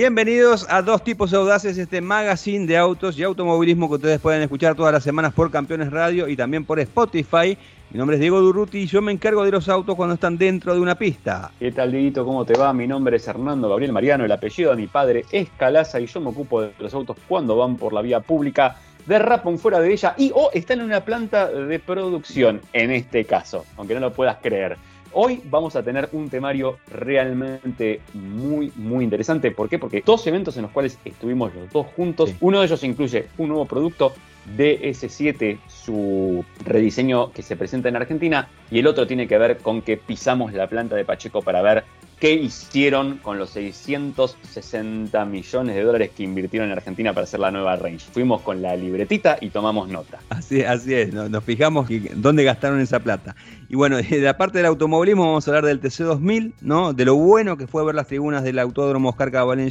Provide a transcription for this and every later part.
Bienvenidos a Dos Tipos Audaces, este magazine de autos y automovilismo que ustedes pueden escuchar todas las semanas por Campeones Radio y también por Spotify. Mi nombre es Diego Durruti y yo me encargo de los autos cuando están dentro de una pista. ¿Qué tal, Dieguito? ¿Cómo te va? Mi nombre es Hernando Gabriel Mariano, el apellido de mi padre es Calaza y yo me ocupo de los autos cuando van por la vía pública, derrapan fuera de ella y o están en una planta de producción, en este caso, aunque no lo puedas creer. Hoy vamos a tener un temario realmente muy, muy interesante. ¿Por qué? Porque dos eventos en los cuales estuvimos los dos juntos. Uno de ellos incluye un nuevo producto DS7, su rediseño que se presenta en Argentina, y el otro tiene que ver con que pisamos la planta de Pacheco para ver qué hicieron con los 660 millones de dólares que invirtieron en Argentina para hacer la nueva range. Fuimos con la libretita y tomamos nota. Así, así es, nos, fijamos dónde gastaron esa plata. Y bueno, de la parte del automovilismo vamos a hablar del TC2000, ¿no? de lo bueno que fue ver las tribunas del Autódromo Oscar Cabalén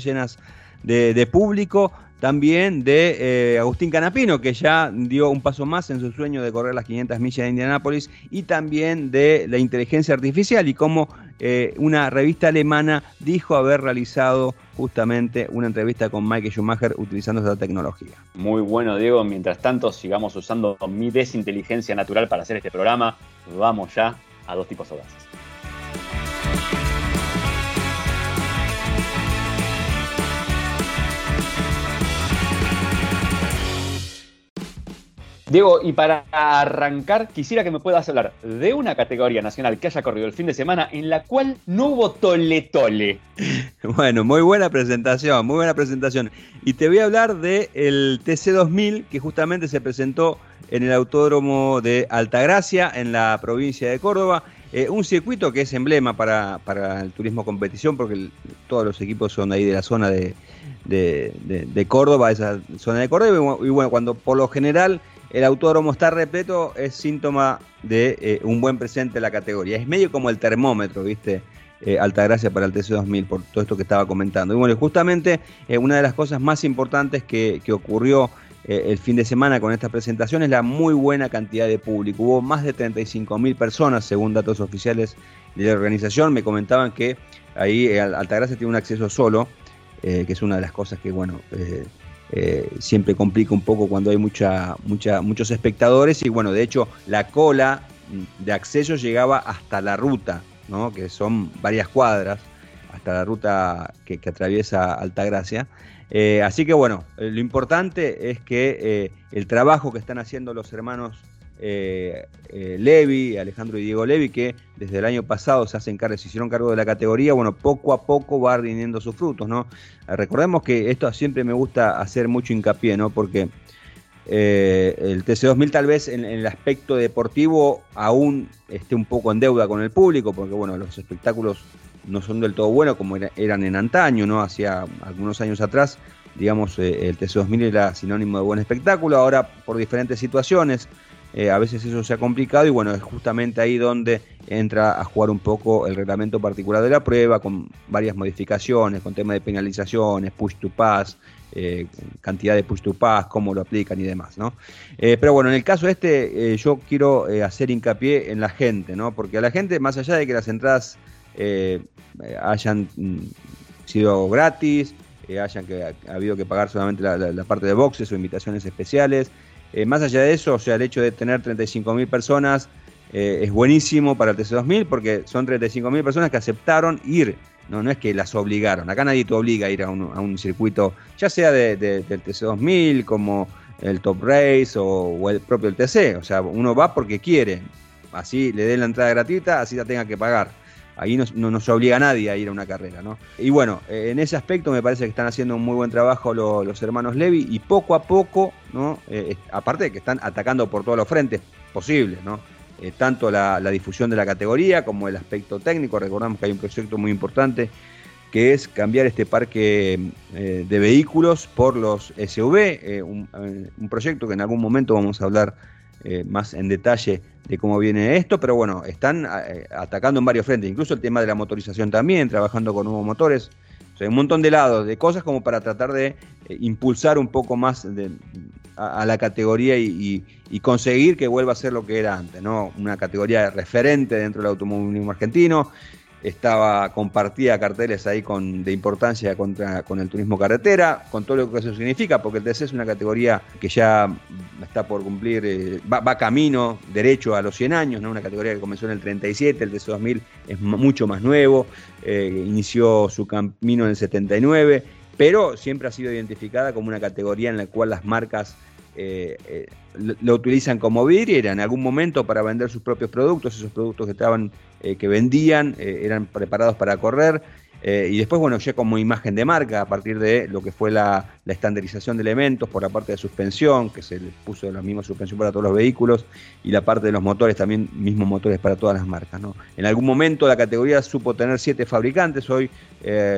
de, público, también de eh, Agustín Canapino, que ya dio un paso más en su sueño de correr las 500 millas de Indianápolis, y también de la inteligencia artificial y cómo eh, una revista alemana dijo haber realizado justamente una entrevista con Mike Schumacher utilizando esa tecnología. Muy bueno, Diego. Mientras tanto, sigamos usando mi desinteligencia natural para hacer este programa. Vamos ya a dos tipos audaces. Diego, y para arrancar, quisiera que me puedas hablar de una categoría nacional que haya corrido el fin de semana en la cual no hubo tole tole. Bueno, muy buena presentación, muy buena presentación. Y te voy a hablar del TC2000 que justamente se presentó en el Autódromo de Altagracia, en la provincia de Córdoba. Eh, un circuito que es emblema para, el turismo competición, porque todos los equipos son ahí de la zona de, de, Córdoba, esa zona de Córdoba. y bueno, cuando por lo general el autódromo está repleto es síntoma de eh, un buen presente en la categoría. Es medio como el termómetro, ¿viste? Eh, Altagracia para el TC2000, por todo esto que estaba comentando. Y bueno, justamente eh, una de las cosas más importantes que, ocurrió el fin de semana con esta presentación es la muy buena cantidad de público. Hubo más de 35.000 personas, según datos oficiales de la organización. Me comentaban que ahí Altagracia tiene un acceso solo, que es una de las cosas que, bueno, eh, siempre complica un poco cuando hay mucha, mucha, muchos espectadores y bueno, de hecho la cola de acceso llegaba hasta la ruta, ¿no? que son varias cuadras, hasta la ruta que, atraviesa Altagracia. Eh, así que bueno, eh, lo importante es que el trabajo que están haciendo los hermanos eh, eh, Levi, Alejandro y Diego Levi, que desde el año pasado se hacen cargo, se hicieron cargo de la categoría, bueno, poco a poco va rindiendo sus frutos, ¿no? Eh, recordemos que esto siempre me gusta hacer mucho hincapié, ¿no? Porque el TC2000 tal vez en, el aspecto deportivo aún esté un poco en deuda con el público, porque bueno, los espectáculos no son del todo buenos como eran en antaño, ¿no? Hacía algunos años atrás, digamos, el TC2000 era sinónimo de buen espectáculo, ahora por diferentes situaciones, eh, a veces eso se ha complicado y bueno, es justamente ahí donde entra a jugar un poco el reglamento particular de la prueba, con varias modificaciones, con tema de penalizaciones, push to pass, eh, cantidad de push to pass, cómo lo aplican y demás, ¿no? Eh, pero bueno, en el caso este yo quiero hacer hincapié en la gente, ¿no? Porque a la gente, más allá de que las entradas hayan mm, sido gratis, hayan que, ha habido que pagar solamente la parte de boxes o invitaciones especiales, eh, más allá de eso, o sea, el hecho de tener 35.000 personas eh, es buenísimo para el TC2000 porque son 35.000 personas que aceptaron ir. No, no es que las obligaron. Acá nadie te obliga a ir a un, circuito, ya sea de, del TC2000 como el Top Race o, el propio el TC. O sea, uno va porque quiere. Así le den la entrada gratuita, así la tenga que pagar. Ahí no, no, se obliga a nadie a ir a una carrera, ¿no? Y bueno, eh, en ese aspecto me parece que están haciendo un muy buen trabajo los hermanos Levi y poco a poco, ¿no? Eh, aparte de que están atacando por todos los frentes posibles, ¿no? Eh, tanto la, difusión de la categoría como el aspecto técnico. Recordamos que hay un proyecto muy importante que es cambiar este parque de vehículos por los SUV, un, proyecto que en algún momento vamos a hablar más en detalle de cómo viene esto, pero bueno, están eh, atacando en varios frentes, incluso el tema de la motorización también, trabajando con nuevos motores, o sea, un montón de lados, de cosas como para tratar de eh, impulsar un poco más a, la categoría y, conseguir que vuelva a ser lo que era antes, ¿no? Una categoría referente dentro del automovilismo argentino, estaba compartía carteles ahí con, de importancia contra, con el turismo carretera, con todo lo que eso significa, porque el TC es una categoría que ya está por cumplir, eh, va, camino derecho a los 100 años, ¿no? una categoría que comenzó en el 37, el TC 2000 es mucho más nuevo, eh, inició su camino en el 79, pero siempre ha sido identificada como una categoría en la cual las marcas eh, eh, lo, utilizan como vidriera en algún momento para vender sus propios productos, esos productos que estaban, eh, que vendían, eran preparados para correr. y después, bueno, ya como imagen de marca, a partir de lo que fue la, estandarización de elementos por la parte de suspensión, que se puso la misma suspensión para todos los vehículos, y la parte de los motores, también mismos motores para todas las marcas. ¿no? En algún momento la categoría supo tener siete fabricantes, hoy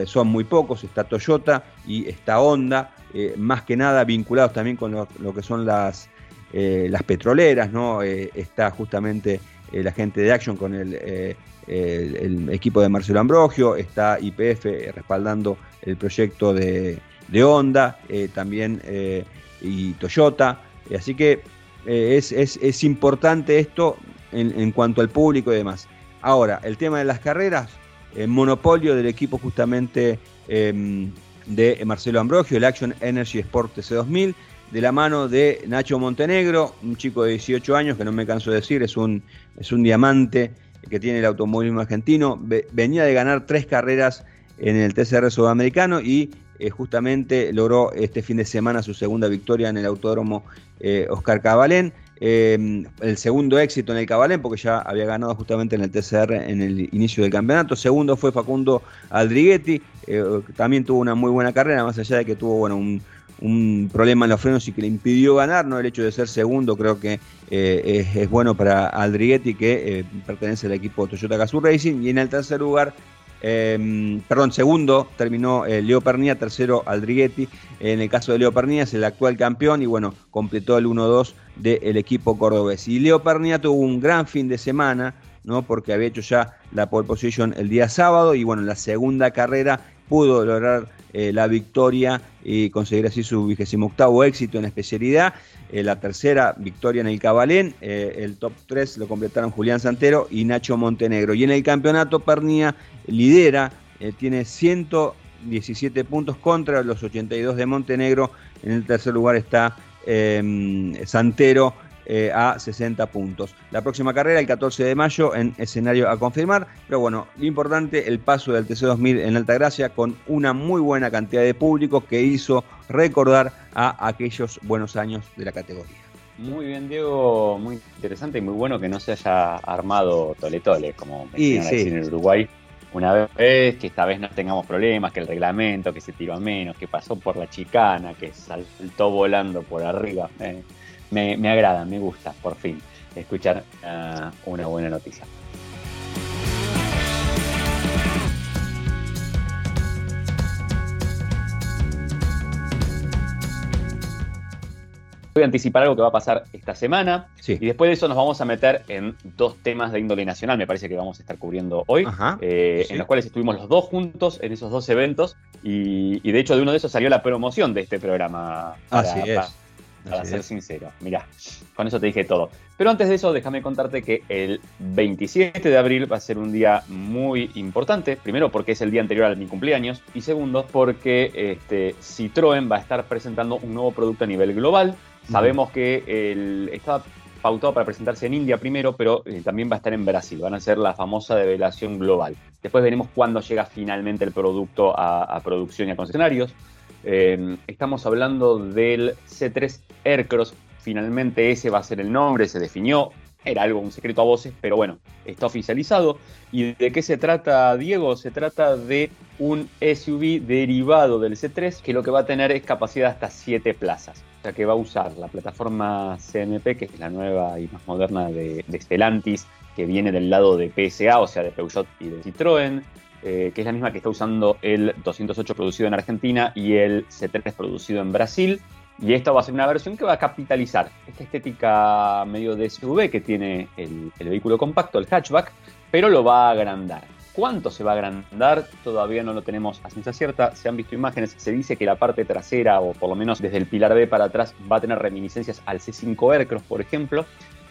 son muy pocos, está Toyota y está Honda, eh, más que nada vinculados también con lo, que son las, eh, las petroleras, ¿no? Eh, está justamente la gente de Action con el, el, equipo de Marcelo Ambrogio, está IPF respaldando el proyecto de, de Honda, también y Toyota, así que es, es, importante esto en, en, cuanto al público y demás. Ahora, el tema de las carreras, el monopolio del equipo justamente em, de Marcelo Ambrogio, el Action Energy Sport TC2000, de la mano de Nacho Montenegro, un chico de 18 años que no me canso de decir, es un, es un diamante que tiene el automovilismo argentino, venía de ganar tres carreras en el TCR sudamericano y eh, justamente logró este fin de semana su segunda victoria en el autódromo eh, Oscar Cabalén. Em, el segundo éxito en el Cabalén, porque ya había ganado justamente en el TCR en el inicio del campeonato. Segundo fue Facundo Aldriguetti, eh, también tuvo una muy buena carrera, más allá de que tuvo bueno, un, problema en los frenos y que le impidió ganar, ¿no? El hecho de ser segundo creo que eh, es, bueno para Aldriguetti, que eh, pertenece al equipo Toyota Gazoo Racing. Y en el tercer lugar Em, perdón, segundo terminó eh, Leo Pernía, tercero Aldriguetti. En el caso de Leo Pernía es el actual campeón y bueno, completó el 1-2 del equipo cordobés. Y Leo Pernía tuvo un gran fin de semana, ¿no? Porque había hecho ya la pole position el día sábado y bueno, en la segunda carrera pudo lograr eh, la victoria y conseguir así su vigésimo octavo éxito en especialidad. Eh, la tercera victoria en el Cabalén, el top 3 lo completaron Julián Santero y Nacho Montenegro. Y en el campeonato Pernía lidera, eh, tiene 117 puntos contra los 82 de Montenegro. En el tercer lugar está em, Santero eh, a 60 puntos. La próxima carrera, el 14 de mayo, en escenario a confirmar. Pero bueno, lo importante, el paso del TC2000 en Altagracia con una muy buena cantidad de público que hizo recordar a aquellos buenos años de la categoría. Muy bien, Diego, muy interesante y muy bueno que no se haya armado Tole Tole, como mencionan en Uruguay una vez, que esta vez no tengamos problemas, que el reglamento, que se tiró a menos, que pasó por la chicana, que saltó volando por arriba. Me, me, agrada, me gusta, por fin, escuchar ah, una buena noticia. Voy a anticipar algo que va a pasar esta semana. Y después de eso nos vamos a meter en dos temas de índole nacional, me parece que vamos a estar cubriendo hoy, eh, en los cuales estuvimos los dos juntos en esos dos eventos. Y, de hecho de uno de esos salió la promoción de este programa. Así es. Para, ser sincero, mirá, con eso te dije todo. Pero antes de eso, déjame contarte que el 27 de abril va a ser un día muy importante. Primero, porque es el día anterior a mi cumpleaños. Y segundo, porque este, Citroën va a estar presentando un nuevo producto a nivel global Sabemos que el, estaba pautado para presentarse en India primero, pero eh, también va a estar en Brasil. Van a ser la famosa develación global. Después veremos cuándo llega finalmente el producto a, producción y a concesionarios. Em, estamos hablando del C3 Aircross. Finalmente ese va a ser el nombre, se definió. Era algo, un secreto a voces, pero bueno, está oficializado. ¿Y de qué se trata, Diego? Se trata de un SUV derivado del C3 que lo que va a tener es capacidad hasta 7 plazas que va a usar la plataforma CMP, que es la nueva y más moderna de, Stellantis, que viene del lado de PSA, o sea, de Peugeot y de Citroën, eh, que es la misma que está usando el 208 producido en Argentina y el C3 producido en Brasil. Y esta va a ser una versión que va a capitalizar esta estética medio de SUV que tiene el, el vehículo compacto, el hatchback, pero lo va a agrandar. ¿Cuánto se va a agrandar? Todavía no lo tenemos a ciencia cierta. Se han visto imágenes. Se dice que la parte trasera, o por lo menos desde el pilar B para atrás, va a tener reminiscencias al C5 Aircross, por ejemplo.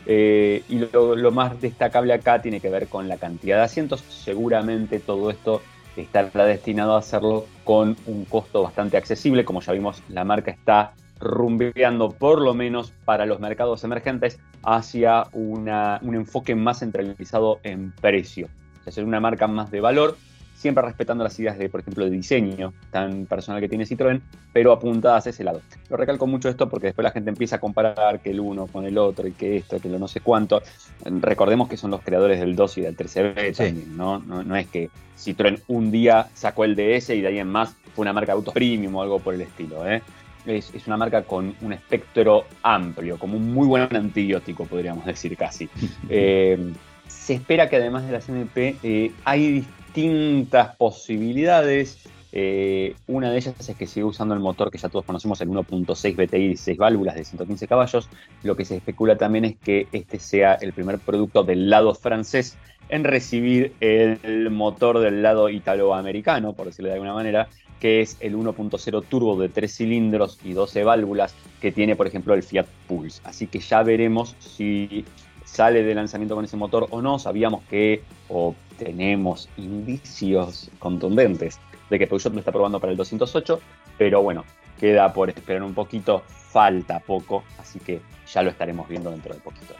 Eh, y lo, más destacable acá tiene que ver con la cantidad de asientos. Seguramente todo esto estará destinado a hacerlo con un costo bastante accesible. Como ya vimos, la marca está rumbeando por lo menos para los mercados emergentes hacia un enfoque más centralizado en precio. Es ser una marca más de valor siempre respetando las ideas de, por ejemplo, de diseño tan personal que tiene Citroën, pero apuntadas a ese lado. Lo recalco mucho esto porque después la gente empieza a comparar que el uno con el otro y que esto, que lo no sé cuánto. Recordemos que son los creadores del 2 y del 13B también, ¿no? ¿no? es que Citroën un día sacó el DS y de ahí en más fue una marca de autos premium o algo por el estilo, ¿eh? Es, una marca con un espectro amplio, como un muy buen antibiótico, podríamos decir casi. Eh, se espera que además de la CMP eh, hay distintas posibilidades. Eh, una de ellas es que sigue usando el motor que ya todos conocemos, el 1.6 BTI, 6 válvulas de 115 caballos. Lo que se especula también es que este sea el primer producto del lado francés en recibir el motor del lado italoamericano, por decirlo de alguna manera, que es el 1.0 turbo de 3 cilindros y 12 válvulas que tiene, por ejemplo, el Fiat Pulse. Así que ya veremos si sale de lanzamiento con ese motor o no. Sabíamos que, o tenemos indicios contundentes de que Peugeot lo está probando para el 208, pero bueno, queda por esperar un poquito, falta poco, así que ya lo estaremos viendo dentro de poquito.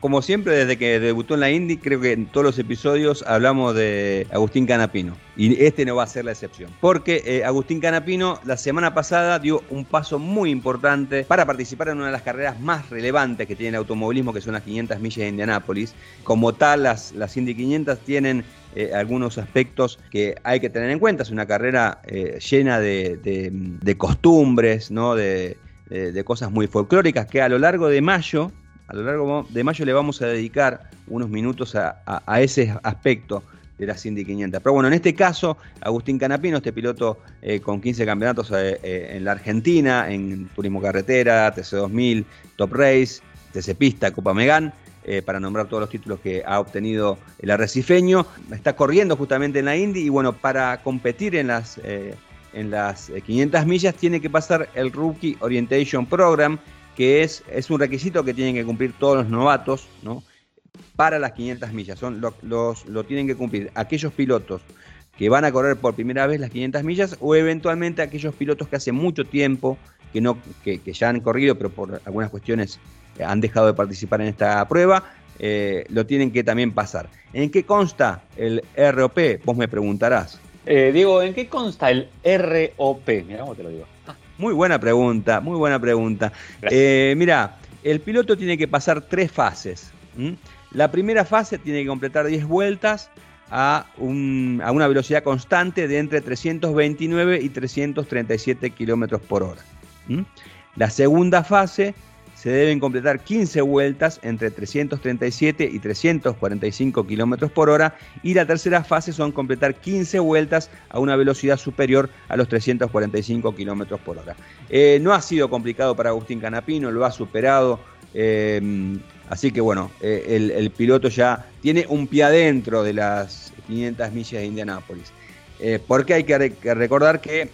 Como siempre, desde que debutó en la Indy, creo que en todos los episodios hablamos de Agustín Canapino. Y este no va a ser la excepción. Porque eh, Agustín Canapino la semana pasada dio un paso muy importante para participar en una de las carreras más relevantes que tiene el automovilismo, que son las 500 millas de Indianápolis. Como tal, las, las Indy 500 tienen eh, algunos aspectos que hay que tener en cuenta. Es una carrera eh, llena de, costumbres, ¿no? de, de, cosas muy folclóricas que a lo largo de mayo a lo largo de mayo le vamos a dedicar unos minutos a, ese aspecto de la Cindy 500. Pero bueno, en este caso, Agustín Canapino, este piloto eh, con 15 campeonatos eh, eh, en la Argentina, en Turismo Carretera, TC2000, Top Race, TC Pista, Copa Megán, para nombrar todos los títulos que ha obtenido el arrecifeño. Está corriendo justamente en la Indy y bueno, para competir en las, en las 500 millas tiene que pasar el Rookie Orientation Program, que es, es un requisito que tienen que cumplir todos los novatos, ¿no? Para las 500 millas. Son los, lo tienen que cumplir aquellos pilotos que van a correr por primera vez las 500 millas o eventualmente aquellos pilotos que hace mucho tiempo que, no, que, ya han corrido, pero por algunas cuestiones han dejado de participar en esta prueba, eh, lo tienen que también pasar. ¿En qué consta el ROP? Vos me preguntarás. Eh, Diego, ¿en qué consta el ROP? Mira cómo te lo digo. Muy buena pregunta, muy buena pregunta. Eh, mira, el piloto tiene que pasar tres fases. La primera fase tiene que completar 10 vueltas a, a, una velocidad constante de entre 329 y 337 kilómetros por hora. La segunda fase se deben completar 15 vueltas entre 337 y 345 kilómetros por hora y la tercera fase son completar 15 vueltas a una velocidad superior a los 345 kilómetros por hora. Eh, no ha sido complicado para Agustín Canapino, lo ha superado. Eh, así que bueno, eh, el, piloto ya tiene un pie adentro de las 500 millas de Indianápolis. porque hay que recordar que,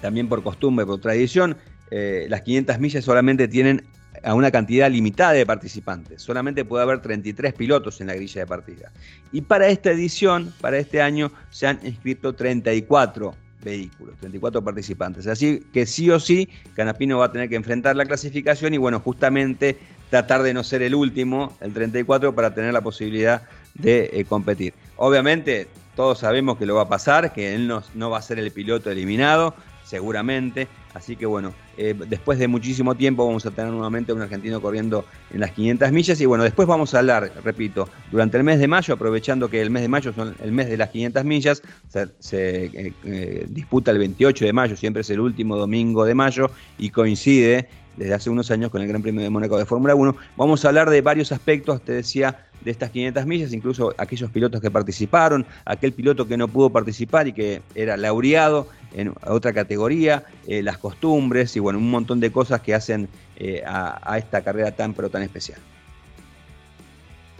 también por costumbre, por tradición, eh, las 500 millas solamente tienen a una cantidad limitada de participantes. Solamente puede haber 33 pilotos en la grilla de partida. Y para esta edición, para este año, se han inscrito 34 vehículos, 34 participantes. Así que sí o sí, Canapino va a tener que enfrentar la clasificación y bueno, justamente tratar de no ser el último, el 34, para tener la posibilidad de eh, competir. Obviamente, todos sabemos que lo va a pasar, que él no va a ser el piloto eliminado, seguramente. Así que bueno, eh, después de muchísimo tiempo vamos a tener nuevamente un argentino corriendo en las 500 millas. Y bueno, después vamos a hablar, repito, durante el mes de mayo, aprovechando que el mes de mayo son el mes de las 500 millas, se, eh, eh, disputa el 28 de mayo, siempre es el último domingo de mayo y coincide desde hace unos años con el Gran Premio de Mónaco de Fórmula 1. Vamos a hablar de varios aspectos, te decía, de estas 500 millas, incluso aquellos pilotos que participaron, aquel piloto que no pudo participar y que era laureado en otra categoría, eh, las costumbres y bueno, un montón de cosas que hacen eh, a, esta carrera tan pero tan especial.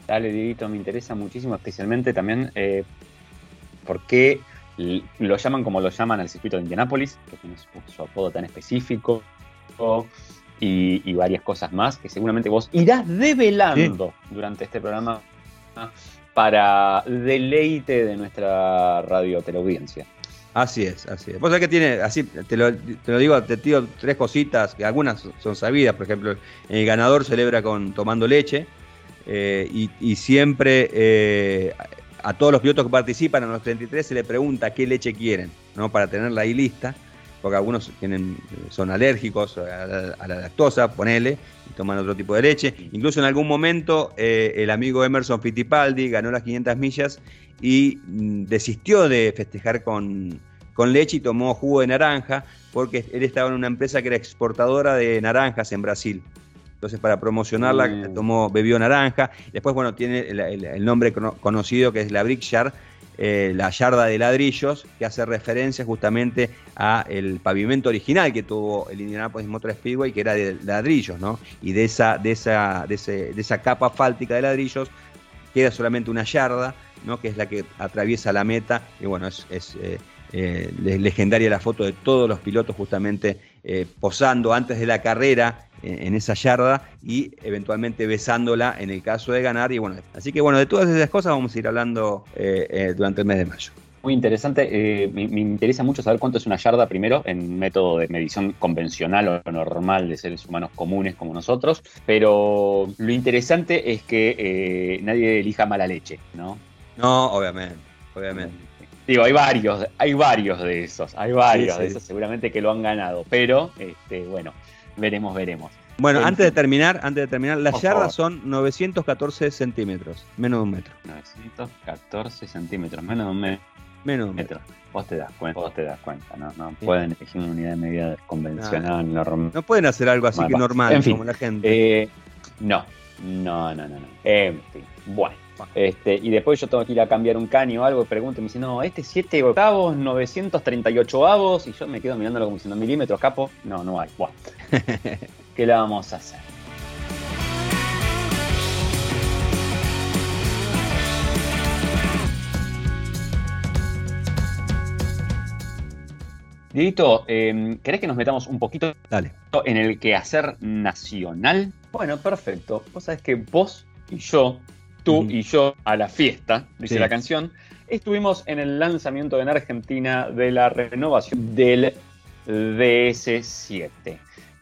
Dale, Dieguito, me interesa muchísimo, especialmente también eh, por qué lo llaman como lo llaman al circuito de Indianápolis, que tiene su, apodo tan específico, y, varias cosas más que seguramente vos irás develando durante este programa para deleite de nuestra radio teleaudiencia. Así es, así es. Vos sabés que tiene, así te lo, digo, te tiro tres cositas, que algunas son sabidas, por ejemplo, el ganador celebra con tomando leche eh, y, siempre eh, a todos los pilotos que participan en los 33 se le pregunta qué leche quieren, ¿no? Para tenerla ahí lista, porque algunos tienen, son alérgicos a la, lactosa, ponele, y toman otro tipo de leche. Incluso en algún momento eh, el amigo Emerson Fittipaldi ganó las 500 millas y mm, desistió de festejar con, leche y tomó jugo de naranja porque él estaba en una empresa que era exportadora de naranjas en Brasil. Entonces, para promocionarla, mm. tomó, bebió naranja. Después, bueno, tiene el, nombre conocido que es la Brickshard, eh, la yarda de ladrillos, que hace referencia justamente a el pavimento original que tuvo el Indianapolis Motor Speedway, que era de ladrillos, ¿no? Y de esa, de esa, de, esa capa fáltica de ladrillos queda solamente una yarda que es la que atraviesa la meta. Y bueno, es, eh, eh, legendaria la foto de todos los pilotos justamente posando antes de la carrera en esa yarda y eventualmente besándola en el caso de ganar. Y bueno, así que bueno, de todas esas cosas vamos a ir hablando durante el mes de mayo. Muy interesante. Eh, me, interesa mucho saber cuánto es una yarda primero en método de medición convencional o normal de seres humanos comunes como nosotros. Pero lo interesante es que eh, nadie elija mala leche, ¿no? No, obviamente, obviamente. Digo, hay varios, hay varios de esos, hay varios de esos seguramente que lo han ganado, pero este, bueno, veremos, veremos. Bueno, antes de terminar, antes de terminar, las yardas son 914 centímetros, menos de un metro. 914 centímetros, menos de un metro. Menos metro. Vos te das cuenta, vos te das cuenta, ¿no? No pueden elegir una unidad de medida convencional, normal. No pueden hacer algo así que normal, como la gente. Eh, no, no, no, no, no. En fin, bueno. Este, y después yo tengo que ir a cambiar un caño o algo, pregunto y me dice, no, este 7 octavos, 938 avos, y yo me quedo mirándolo como diciendo milímetros, capo. No, no hay. Bueno. ¿Qué le vamos a hacer? Dieguito, eh, ¿querés que nos metamos un poquito Dale. en el quehacer nacional? Bueno, perfecto. Vos sabés que vos y yo, tú y yo, a la fiesta, dice la canción, estuvimos en el lanzamiento en Argentina de la renovación del DS7.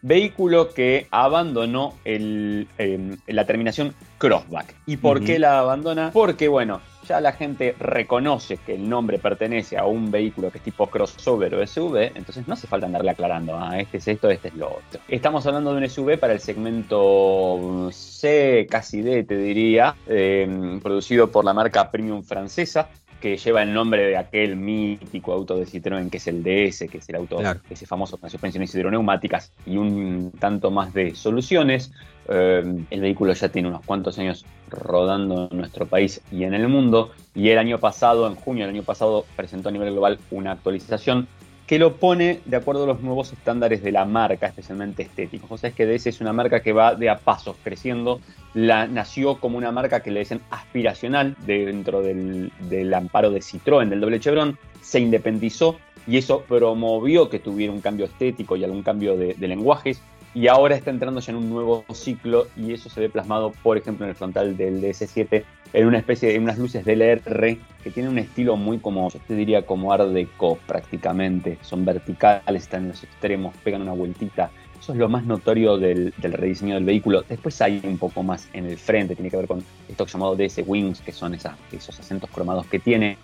Vehículo que abandonó el, em, la terminación Crossback. ¿Y por qué la abandona? Porque, bueno, ya la gente reconoce que el nombre pertenece a un vehículo que es tipo crossover o SUV, entonces no hace falta andarle aclarando, ah, este es esto, este es lo otro. Estamos hablando de un SUV para el segmento C, casi D, te diría, eh, producido por la marca premium francesa, que lleva el nombre de aquel mítico auto de Citroën que es el DS, que es el auto, ese famoso con suspensiones hidroneumáticas y un tanto más de soluciones. Eh, el vehículo ya tiene unos cuantos años rodando en nuestro país y en el mundo y el año pasado, en junio del año pasado, presentó a nivel global una actualización que lo pone de acuerdo a los nuevos estándares de la marca, especialmente estéticos. O sea, es que DS es una marca que va de a pasos creciendo. La, nació como una marca que le dicen aspiracional dentro del, amparo de Citroën, del doble Chevron, se independizó y eso promovió que tuviera un cambio estético y algún cambio de lenguajes y ahora está entrando ya en un nuevo ciclo y eso se ve plasmado, por ejemplo, en el frontal del DS7 en una especie de unas luces DLR que tienen un estilo muy como, yo te diría como Art Deco prácticamente, son verticales, están en los extremos, pegan una vueltita. Eso es lo más notorio del, rediseño del vehículo. Después hay un poco más en el frente, tiene que ver con esto llamado DS Wings, que son esas, esos acentos cromados que tiene.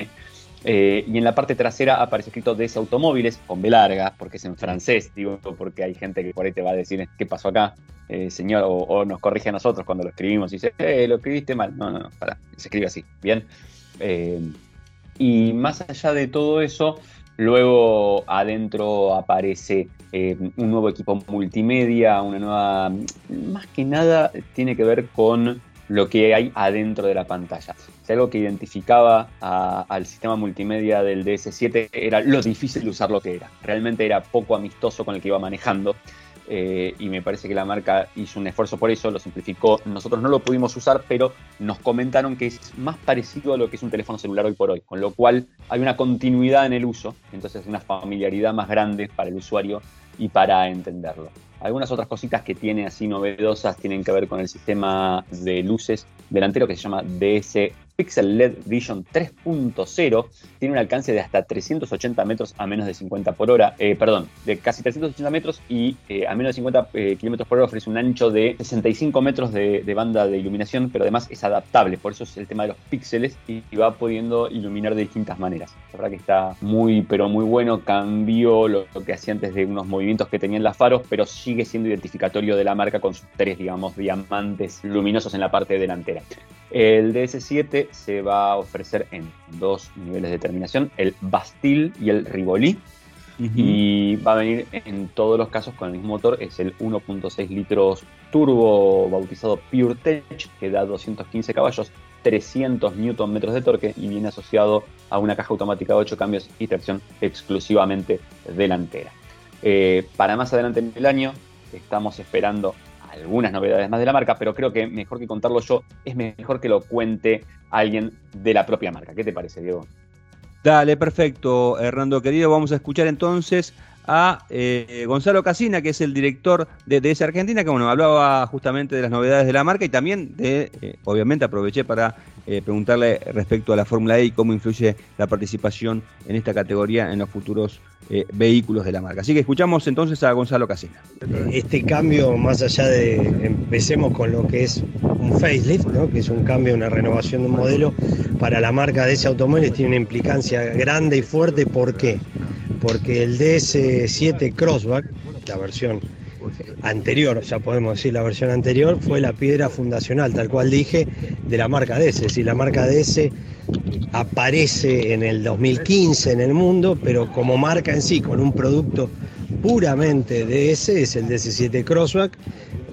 Eh, y en la parte trasera aparece escrito DS Automóviles con B larga, porque es en francés, digo, porque hay gente que por ahí te va a decir qué pasó acá, eh, señor, o, nos corrige a nosotros cuando lo escribimos y dice, eh, lo escribiste mal. No, no, no, para, se escribe así, bien. Eh, y más allá de todo eso, luego adentro aparece un nuevo equipo multimedia, una nueva, más que nada tiene que ver con lo que hay adentro de la pantalla. Si algo que identificaba al sistema multimedia del DS7 era lo difícil de usar lo que era. Realmente era poco amistoso con el que iba manejando. eh, y me parece que la marca hizo un esfuerzo por eso, lo simplificó. Nosotros no lo pudimos usar, pero nos comentaron que es más parecido a lo que es un teléfono celular hoy por hoy, con lo cual hay una continuidad en el uso, entonces una familiaridad más grande para el usuario y para entenderlo. Algunas otras cositas que tiene así novedosas tienen que ver con el sistema de luces delantero que se llama DS Pixel LED Vision 3.0 tiene un alcance de hasta 380 metros a menos de 50 por hora, eh, perdón, de casi 380 metros y eh, a menos de 50 eh, kilómetros por hora ofrece un ancho de 65 metros de, banda de iluminación, pero además es adaptable, por eso es el tema de los píxeles y, va pudiendo iluminar de distintas maneras. La verdad que está muy, pero muy bueno, cambió lo, lo que hacía antes de unos movimientos que tenían las faros, pero sigue siendo identificatorio de la marca con sus tres, digamos, diamantes luminosos en la parte delantera. El DS7 se va a ofrecer en dos niveles de terminación, el Bastille y el Rivoli. Y va a venir en todos los casos con el mismo motor, es el 1.6 litros turbo bautizado PureTech, que da 215 caballos, 300 Nm de torque y viene asociado a una caja automática de 8 cambios y tracción exclusivamente delantera. Eh, para más adelante en el año, estamos esperando algunas novedades más de la marca, pero creo que mejor que contarlo yo, es mejor que lo cuente alguien de la propia marca. ¿Qué te parece, Diego? Dale, perfecto, Hernando querido. Vamos a escuchar entonces a eh, Gonzalo Casina, que es el director de, esa Argentina, que bueno, hablaba justamente de las novedades de la marca y también de, eh, obviamente aproveché para eh, preguntarle respecto a la Fórmula E y cómo influye la participación en esta categoría en los futuros vehículos de la marca. Así que escuchamos entonces a Gonzalo Casina. Este cambio, más allá de, empecemos con lo que es un facelift, que es un cambio, una renovación de un modelo, para la marca de ese automóvil tiene una implicancia grande y fuerte. ¿Por qué? porque el DS7 Crossback, la versión anterior, ya podemos decir la versión anterior, fue la piedra fundacional, tal cual dije, de la marca DS. Decir, la marca DS aparece en el 2015 en el mundo, pero como marca en sí, con un producto puramente DS, es el DS7 Crossback,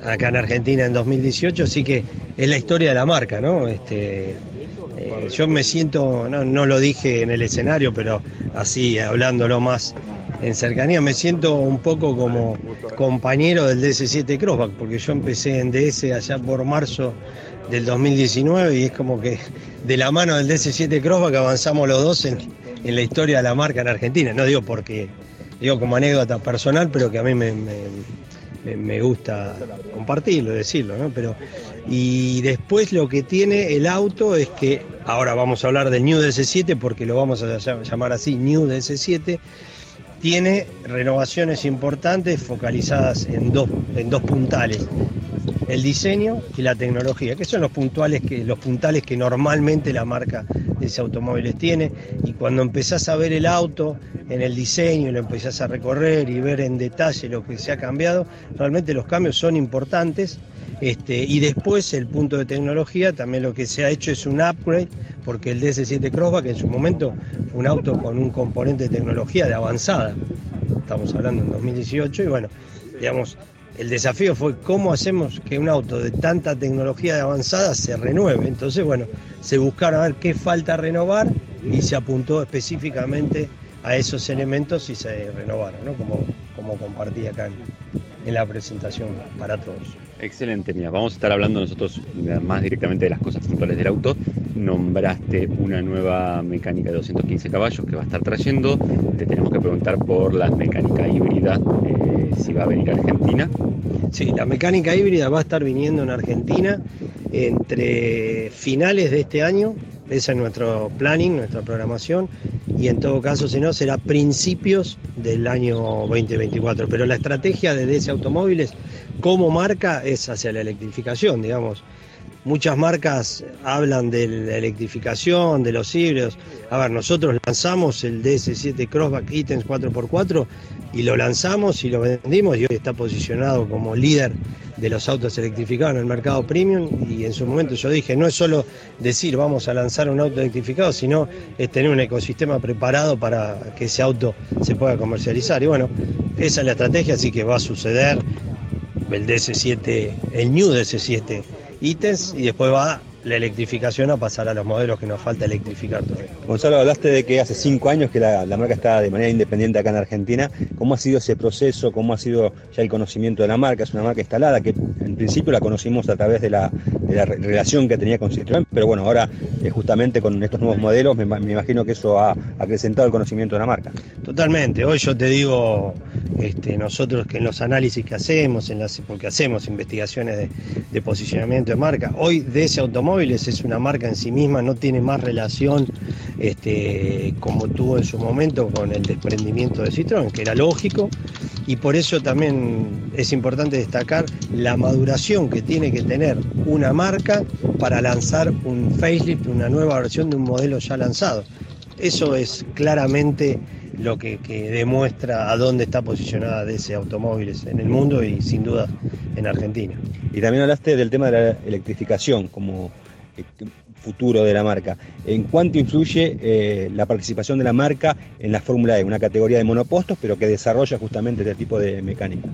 acá en Argentina en 2018, así que es la historia de la marca, ¿no? Este, eh, yo me siento, no, lo dije en el escenario, pero así hablándolo más en cercanía, me siento un poco como compañero del DS7 Crossback, porque yo empecé en DS allá por marzo del 2019 y es como que de la mano del DS7 Crossback avanzamos los dos en, la historia de la marca en Argentina. No digo porque, digo como anécdota personal, pero que a mí me, me, gusta compartirlo, decirlo, ¿no? Pero, y después lo que tiene el auto es que, ahora vamos a hablar del New DS7 porque lo vamos a llamar así, New DS7, tiene renovaciones importantes focalizadas en dos, en dos puntales, el diseño y la tecnología, que son los, puntuales que, los puntales que normalmente la marca de ese automóvil tiene. Y cuando empezás a ver el auto en el diseño, lo empezás a recorrer y ver en detalle lo que se ha cambiado, realmente los cambios son importantes. Este, y después el punto de tecnología, también lo que se ha hecho es un upgrade, porque el DS7 Crossback en su momento fue un auto con un componente de tecnología de avanzada. Estamos hablando en 2018 y bueno, digamos, el desafío fue cómo hacemos que un auto de tanta tecnología de avanzada se renueve. Entonces, bueno, se buscaron a ver qué falta renovar y se apuntó específicamente a esos elementos y se renovaron, ¿no? Como, como compartí acá en la presentación para todos. Excelente, mira, vamos a estar hablando nosotros más directamente de las cosas puntuales del auto. Nombraste una nueva mecánica de 215 caballos que va a estar trayendo. Te tenemos que preguntar por la mecánica híbrida, eh, si va a venir a Argentina. Sí, la mecánica híbrida va a estar viniendo en Argentina entre finales de este año, ese es nuestro planning, nuestra programación, y en todo caso, si no, será principios del año 2024. Pero la estrategia de DS Automóviles como marca es hacia la electrificación, digamos. Muchas marcas hablan de la electrificación, de los híbridos. A ver, nosotros lanzamos el DS7 Crossback Items 4x4 y lo lanzamos y lo vendimos y hoy está posicionado como líder de los autos electrificados en el mercado premium y en su momento yo dije, no es solo decir vamos a lanzar un auto electrificado, sino es tener un ecosistema preparado para que ese auto se pueda comercializar. Y bueno, esa es la estrategia, así que va a suceder el DS7, el New DS7 ítems y después va la electrificación a pasar a los modelos que nos falta electrificar todavía. Gonzalo, hablaste de que hace cinco años que la, marca está de manera independiente acá en Argentina. ¿Cómo ha sido ese proceso? ¿Cómo ha sido ya el conocimiento de la marca? Es una marca instalada que en principio la conocimos a través de la, relación que tenía con Citroën, pero bueno, ahora eh, justamente con estos nuevos modelos me, imagino que eso ha acrecentado el conocimiento de la marca. Totalmente. Hoy yo te digo, este, nosotros que en los análisis que hacemos, en las, porque hacemos investigaciones de, de posicionamiento de marca, hoy de ese automóvil es una marca en sí misma, no tiene más relación este, como tuvo en su momento con el desprendimiento de Citroën, que era lógico, y por eso también es importante destacar la maduración que tiene que tener una marca para lanzar un facelift, una nueva versión de un modelo ya lanzado. Eso es claramente lo que, que, demuestra a dónde está posicionada DC Automóviles en el mundo y sin duda en Argentina. Y también hablaste del tema de la electrificación como it, futuro de la marca. ¿En cuánto influye eh, la participación de la marca en la Fórmula E, una categoría de monopostos, pero que desarrolla justamente este tipo de mecánica?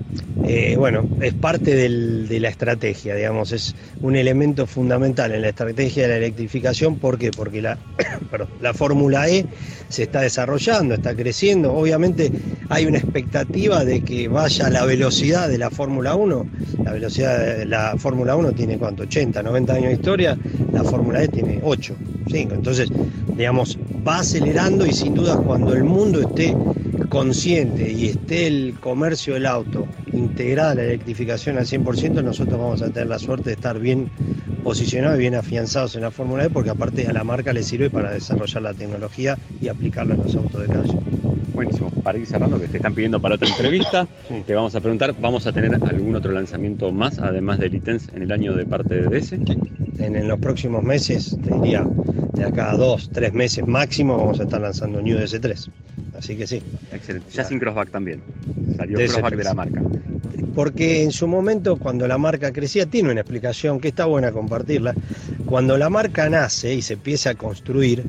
Eh, bueno, es parte de la estrategia, digamos, es un elemento fundamental en la estrategia de la electrificación. ¿Por qué? Porque la, la Fórmula E se está desarrollando, está creciendo. Obviamente hay una expectativa de que vaya a la velocidad de la Fórmula 1. La velocidad de la Fórmula 1 tiene cuánto, 80, 90 años de historia, la Fórmula E tiene 8, 5. Entonces, digamos, va acelerando y sin duda cuando el mundo esté consciente y esté el comercio del auto integrada la electrificación al 100%, nosotros vamos a tener la suerte de estar bien posicionados y bien afianzados en la Fórmula E, porque aparte a la marca le sirve para desarrollar la tecnología y aplicarla en los autos de calle. Buenísimo. Para ir cerrando, que te están pidiendo para otra entrevista, te vamos a preguntar, ¿vamos a tener algún otro lanzamiento más, además de Litens, en el año de parte de DS? En, los próximos meses, te diría, de acá a dos, tres meses máximo, vamos a estar lanzando New DS3. Así que sí. Excelente. Ya sin crossback también. Salió crossback de la marca. Porque en su momento, cuando la marca crecía, tiene una explicación que está buena compartirla. Cuando la marca nace y se empieza a construir,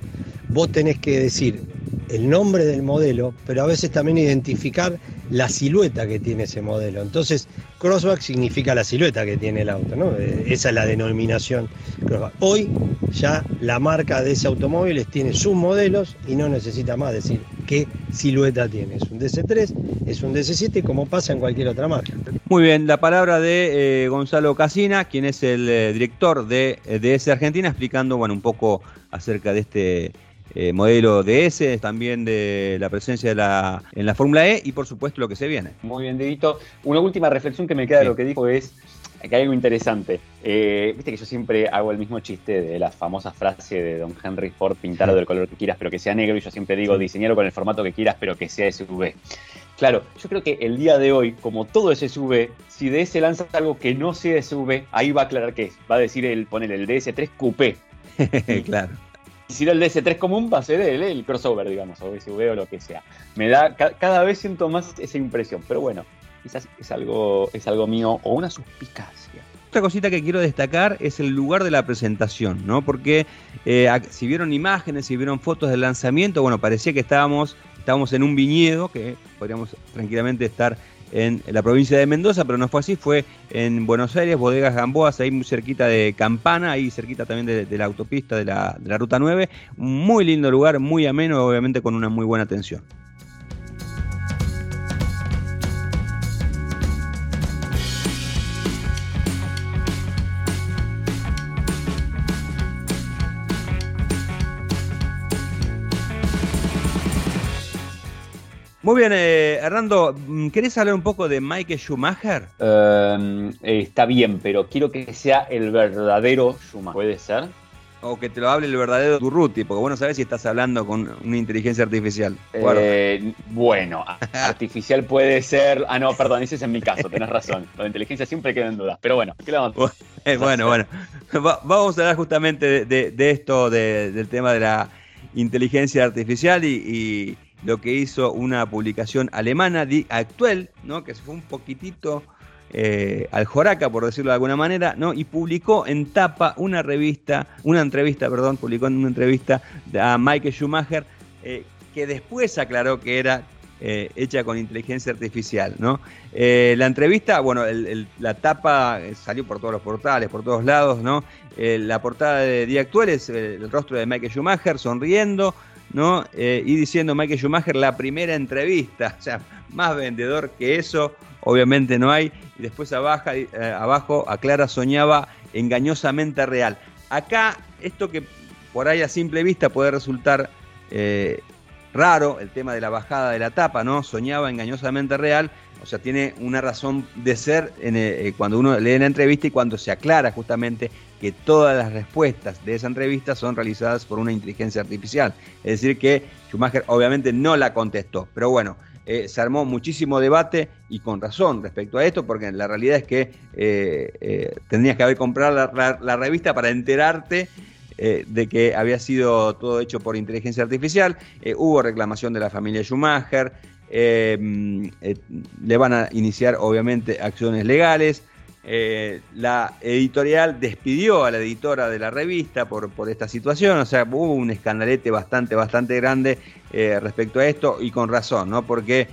vos tenés que decir el nombre del modelo, pero a veces también identificar la silueta que tiene ese modelo. Entonces, crossback significa la silueta que tiene el auto, ¿no? Eh, esa es la denominación crossback. Hoy ya la marca de ese automóvil tiene sus modelos y no necesita más decir qué silueta tiene. Es un DC3, es un DC7, como pasa en cualquier otra marca. Muy bien, la palabra de eh, Gonzalo Casina, quien es el eh, director de DS Argentina, explicando bueno, un poco acerca de este eh, modelo DS, también de la presencia de la, en la Fórmula E y por supuesto lo que se viene. Muy bien, Didito. Una última reflexión que me queda de lo que dijo es que hay algo interesante. Eh, viste que yo siempre hago el mismo chiste de la famosa frase de Don Henry Ford, pintarlo del color que quieras, pero que sea negro, y yo siempre digo, diseñarlo con el formato que quieras, pero que sea SUV. Claro, yo creo que el día de hoy, como todo es SUV, si DS lanza algo que no sea SUV, ahí va a aclarar qué es. Va a decir el poner el DS3 Coupé. claro. Si el DS3 común va a ser el, crossover, digamos, o SUV o lo que sea. Me da, cada vez siento más esa impresión, pero bueno, quizás es algo, es algo mío o una suspicacia. Otra cosita que quiero destacar es el lugar de la presentación, ¿no? Porque eh, si vieron imágenes, si vieron fotos del lanzamiento, bueno, parecía que estábamos, estábamos en un viñedo, que podríamos tranquilamente estar en la provincia de Mendoza, pero no fue así, fue en Buenos Aires, Bodegas Gamboas, ahí muy cerquita de Campana, ahí cerquita también de, la autopista de la, de la Ruta 9. Muy lindo lugar, muy ameno, obviamente con una muy buena atención. Muy bien, eh, Hernando, ¿querés hablar un poco de Michael Schumacher? Em, está bien, pero quiero que sea el verdadero Schumacher. ¿Puede ser? O que te lo hable el verdadero Durruti, porque bueno, sabes si estás hablando con una inteligencia artificial. Eh, bueno, artificial puede ser. Ah, no, perdón, ese es en mi caso, tenés razón. La inteligencia siempre queda en duda. Pero bueno, ¿qué le vamos a eh, Bueno, bueno. vamos a hablar justamente de, esto, del tema de la inteligencia artificial y lo que hizo una publicación alemana actual, ¿no? que se fue un poquitito eh, al joraca, por decirlo de alguna manera, ¿no? y publicó en tapa una revista, una entrevista, perdón, publicó en una entrevista a Michael Schumacher, eh, que después aclaró que era eh, hecha con inteligencia artificial, ¿no? La entrevista, bueno, la tapa salió por todos los portales, por todos lados, ¿no? la portada de Día Actual es el rostro de Michael Schumacher sonriendo, ¿no? y diciendo Michael Schumacher la primera entrevista, o sea, más vendedor que eso, obviamente no hay. Y después abajo, abajo aclara soñaba engañosamente real. Acá, esto que por ahí a simple vista puede resultar eh, raro, el tema de la bajada de la tapa, ¿no? Soñaba engañosamente real, o sea, tiene una razón de ser eh, cuando uno lee la entrevista y cuando se aclara justamente que todas las respuestas de esa entrevista son realizadas por una inteligencia artificial. Es decir, que Schumacher obviamente no la contestó, pero bueno. Eh, se armó muchísimo debate y con razón respecto a esto, porque la realidad es que tendrías que haber comprado la revista para enterarte eh, de que había sido todo hecho por inteligencia artificial. Eh, hubo reclamación de la familia Schumacher. Eh, le van a iniciar, obviamente, acciones legales. La editorial despidió a la editora de la revista por, esta situación, o sea, hubo un escandalete bastante, bastante grande respecto a esto y con razón, ¿no? Porque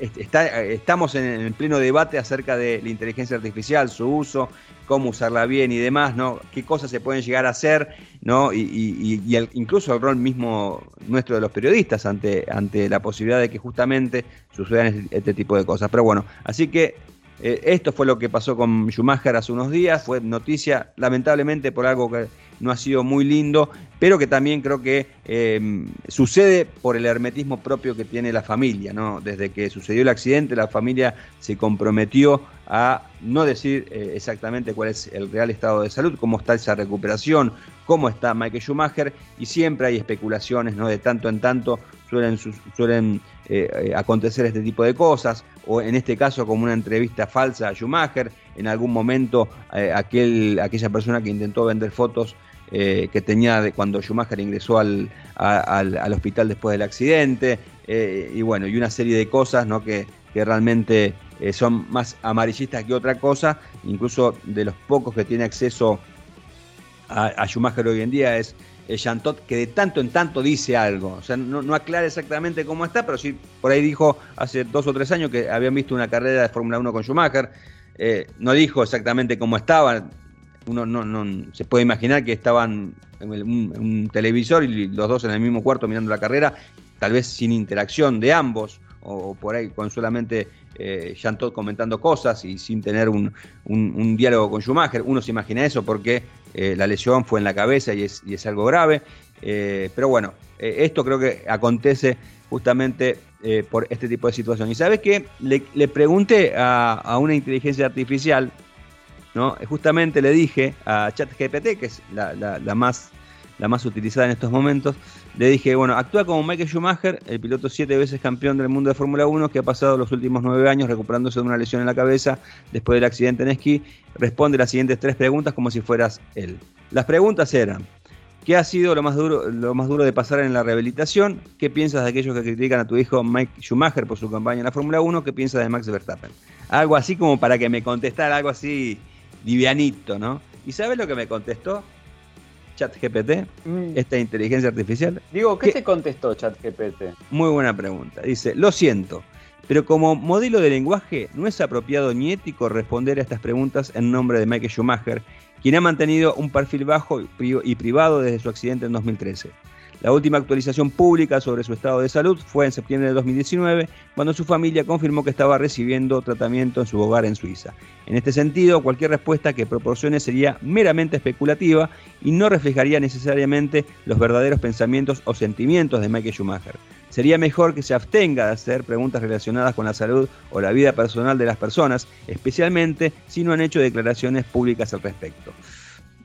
estamos en, pleno debate acerca de la inteligencia artificial, su uso, cómo usarla bien y demás, ¿no? Qué cosas se pueden llegar a hacer, ¿no? Y, incluso el rol mismo nuestro de los periodistas ante, ante la posibilidad de que justamente sucedan este, este tipo de cosas. Pero bueno, así que eh, esto fue lo que pasó con Schumacher hace unos días, fue noticia lamentablemente por algo que no ha sido muy lindo, pero que también creo que em, sucede por el hermetismo propio que tiene la familia. ¿no? Desde que sucedió el accidente, la familia se comprometió a no decir eh, exactamente cuál es el real estado de salud, cómo está esa recuperación, cómo está Michael Schumacher, y siempre hay especulaciones, ¿no? de tanto en tanto suelen, suelen eh, eh, acontecer este tipo de cosas, o en este caso como una entrevista falsa a Schumacher, en algún momento aquel, aquella persona que intentó vender fotos eh, que tenía de cuando Schumacher ingresó al, al, hospital después del accidente, eh, y bueno, y una serie de cosas ¿no? que, que realmente eh, son más amarillistas que otra cosa, incluso de los pocos que tiene acceso a, Schumacher hoy en día es Chantot, que de tanto en tanto dice algo. O sea, no, aclara exactamente cómo está, pero sí por ahí dijo hace dos o tres años que habían visto una carrera de Fórmula 1 con Schumacher. no dijo exactamente cómo estaba, uno no, se puede imaginar que estaban en, un, televisor y los dos en el mismo cuarto mirando la carrera, tal vez sin interacción de ambos, o, por ahí con solamente eh, comentando cosas y sin tener un, diálogo con Schumacher. Uno se imagina eso porque eh, la lesión fue en la cabeza y es, es algo grave. Eh, pero bueno, eh, esto creo que acontece justamente por este tipo de situación. Y sabes qué? Le, pregunté a una inteligencia artificial ¿no? Justamente le dije a ChatGPT, que es la, más, la más utilizada en estos momentos, le dije, bueno, actúa como Michael Schumacher, el piloto siete veces campeón del mundo de Fórmula 1, que ha pasado los últimos nueve años recuperándose de una lesión en la cabeza después del accidente en esquí. Responde las siguientes tres preguntas como si fueras él. Las preguntas eran, ¿qué ha sido lo más duro, lo más duro de pasar en la rehabilitación? ¿Qué piensas de aquellos que critican a tu hijo Mike Schumacher por su campaña en la Fórmula 1? ¿Qué piensas de Max Verstappen? Algo así como para que me contestara algo así livianito, ¿no? ¿Y sabes lo que me contestó ChatGPT, mm. esta inteligencia artificial? Digo, ¿qué, te contestó ChatGPT? Muy buena pregunta. Dice, lo siento, pero como modelo de lenguaje no es apropiado ni ético responder a estas preguntas en nombre de Michael Schumacher, quien ha mantenido un perfil bajo y privado desde su accidente en 2013. La última actualización pública sobre su estado de salud fue en septiembre de 2019, cuando su familia confirmó que estaba recibiendo tratamiento en su hogar en Suiza. En este sentido, cualquier respuesta que proporcione sería meramente especulativa y no reflejaría necesariamente los verdaderos pensamientos o sentimientos de Michael Schumacher. Sería mejor que se abstenga de hacer preguntas relacionadas con la salud o la vida personal de las personas, especialmente si no han hecho declaraciones públicas al respecto.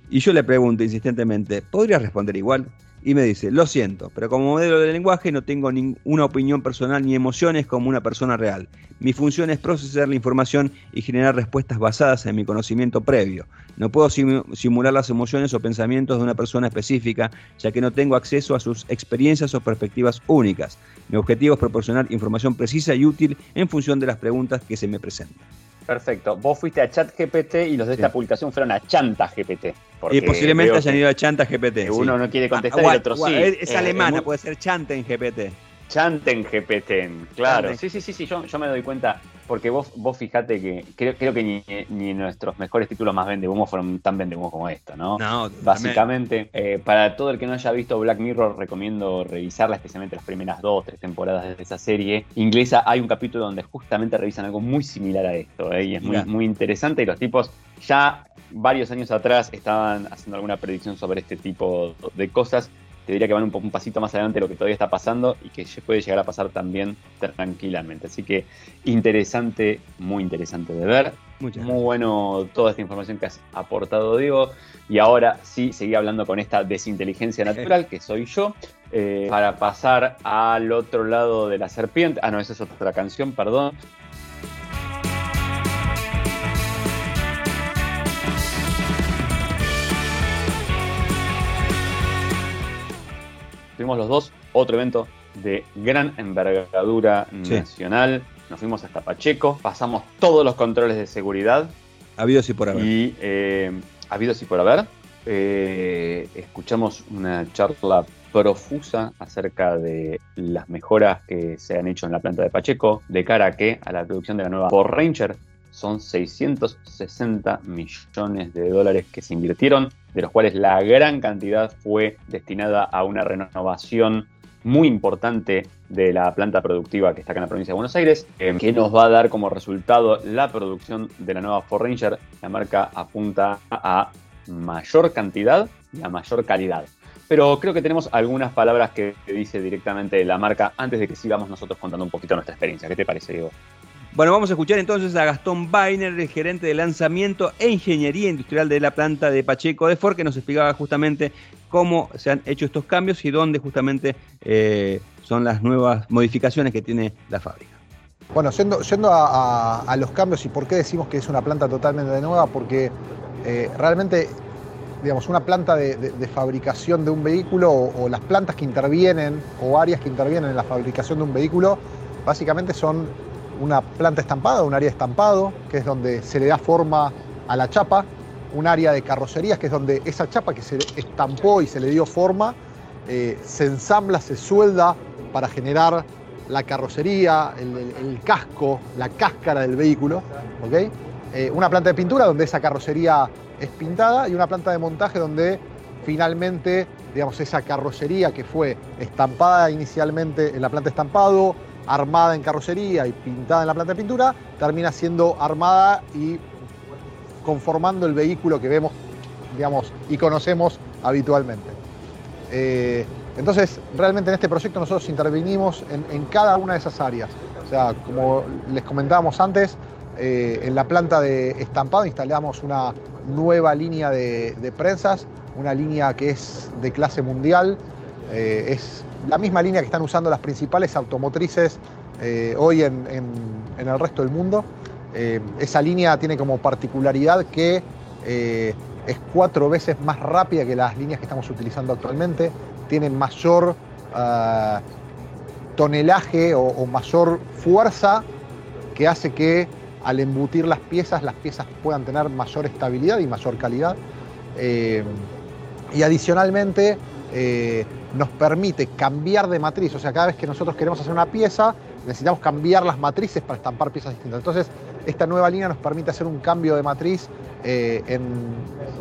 Y yo le pregunto insistentemente, ¿podría responder igual? Y me dice, lo siento, pero como modelo de lenguaje no tengo ninguna opinión personal ni emociones como una persona real. Mi función es procesar la información y generar respuestas basadas en mi conocimiento previo. No puedo simular las emociones o pensamientos de una persona específica, ya que no tengo acceso a sus experiencias o perspectivas únicas. Mi objetivo es proporcionar información precisa y útil en función de las preguntas que se me presentan. Perfecto. Vos fuiste a ChatGPT y los de esta publicación fueron a ChantaGPT. Y posiblemente hayan ido a ChantaGPT. Uno no quiere contestar y el otro sí. Es, alemana, puede ser Chanten GPT. Chanten GPT, claro. Sí, sí, sí, sí, yo, yo me doy cuenta porque vos, vos fijate que creo, creo que ni, ni, nuestros mejores títulos más vende fueron tan vende como esto, ¿no? No, Básicamente, eh, para todo el que no haya visto Black Mirror, recomiendo revisarla, especialmente las primeras dos, tres temporadas de esa serie inglesa. Hay un capítulo donde justamente revisan algo muy similar a esto, ¿eh? y es muy, muy interesante. Y los tipos ya varios años atrás estaban haciendo alguna predicción sobre este tipo de cosas te diría que van un, un pasito más adelante de lo que todavía está pasando y que puede llegar a pasar también tranquilamente. Así que interesante, muy interesante de ver. muy bueno toda esta información que has aportado, Diego. Y ahora sí, seguí hablando con esta desinteligencia natural, que soy yo, eh, para pasar al otro lado de la serpiente. Ah, no, esa es otra canción, perdón. Tuvimos los dos, otro evento de gran envergadura nacional. Nos fuimos hasta Pacheco, pasamos todos los controles de seguridad. Habidos y por haber. Y eh, habidos y por haber. Eh, escuchamos una charla profusa acerca de las mejoras que se han hecho en la planta de Pacheco, de cara a que a la producción de la nueva Ford Ranger son 660 millones de dólares que se invirtieron, de los cuales la gran cantidad fue destinada a una renovación muy importante de la planta productiva que está acá en la provincia de Buenos Aires, eh, que nos va a dar como resultado la producción de la nueva Ford Ranger. La marca apunta a mayor cantidad y a mayor calidad. Pero creo que tenemos algunas palabras que dice directamente la marca antes de que sigamos nosotros contando un poquito nuestra experiencia. ¿Qué te parece, Diego? Bueno, vamos a escuchar entonces a Gastón Bainer, el gerente de lanzamiento e ingeniería industrial de la planta de Pacheco de Ford, que nos explicaba justamente cómo se han hecho estos cambios y dónde justamente eh, son las nuevas modificaciones que tiene la fábrica. Bueno, yendo, a, los cambios y por qué decimos que es una planta totalmente nueva, porque eh, realmente, digamos, una planta de, fabricación de un vehículo o las plantas que intervienen o áreas que intervienen en la fabricación de un vehículo, básicamente son una planta estampada, un área de estampado, que es donde se le da forma a la chapa, un área de carrocerías, que es donde esa chapa que se estampó y se le dio forma, eh, se ensambla, se suelda para generar la carrocería, el, casco, la cáscara del vehículo. Eh, una planta de pintura donde esa carrocería es pintada y una planta de montaje donde finalmente digamos, esa carrocería que fue estampada inicialmente en la planta estampado, armada en carrocería y pintada en la planta de pintura, termina siendo armada y conformando el vehículo que vemos, digamos, y conocemos habitualmente. Eh, entonces, realmente en este proyecto nosotros intervenimos en, cada una de esas áreas. O sea, como les comentábamos antes, eh, en la planta de estampado instalamos una nueva línea de, prensas, una línea que es de clase mundial, eh, es la misma línea que están usando las principales automotrices eh, hoy en, el resto del mundo. Eh, esa línea tiene como particularidad que es cuatro veces más rápida que las líneas que estamos utilizando actualmente, tiene mayor tonelaje o, mayor fuerza que hace que al embutir las piezas, las piezas puedan tener mayor estabilidad y mayor calidad. y adicionalmente nos permite cambiar de matriz, o sea, cada vez que nosotros queremos hacer una pieza, necesitamos cambiar las matrices para estampar piezas distintas. Entonces, esta nueva línea nos permite hacer un cambio de matriz eh,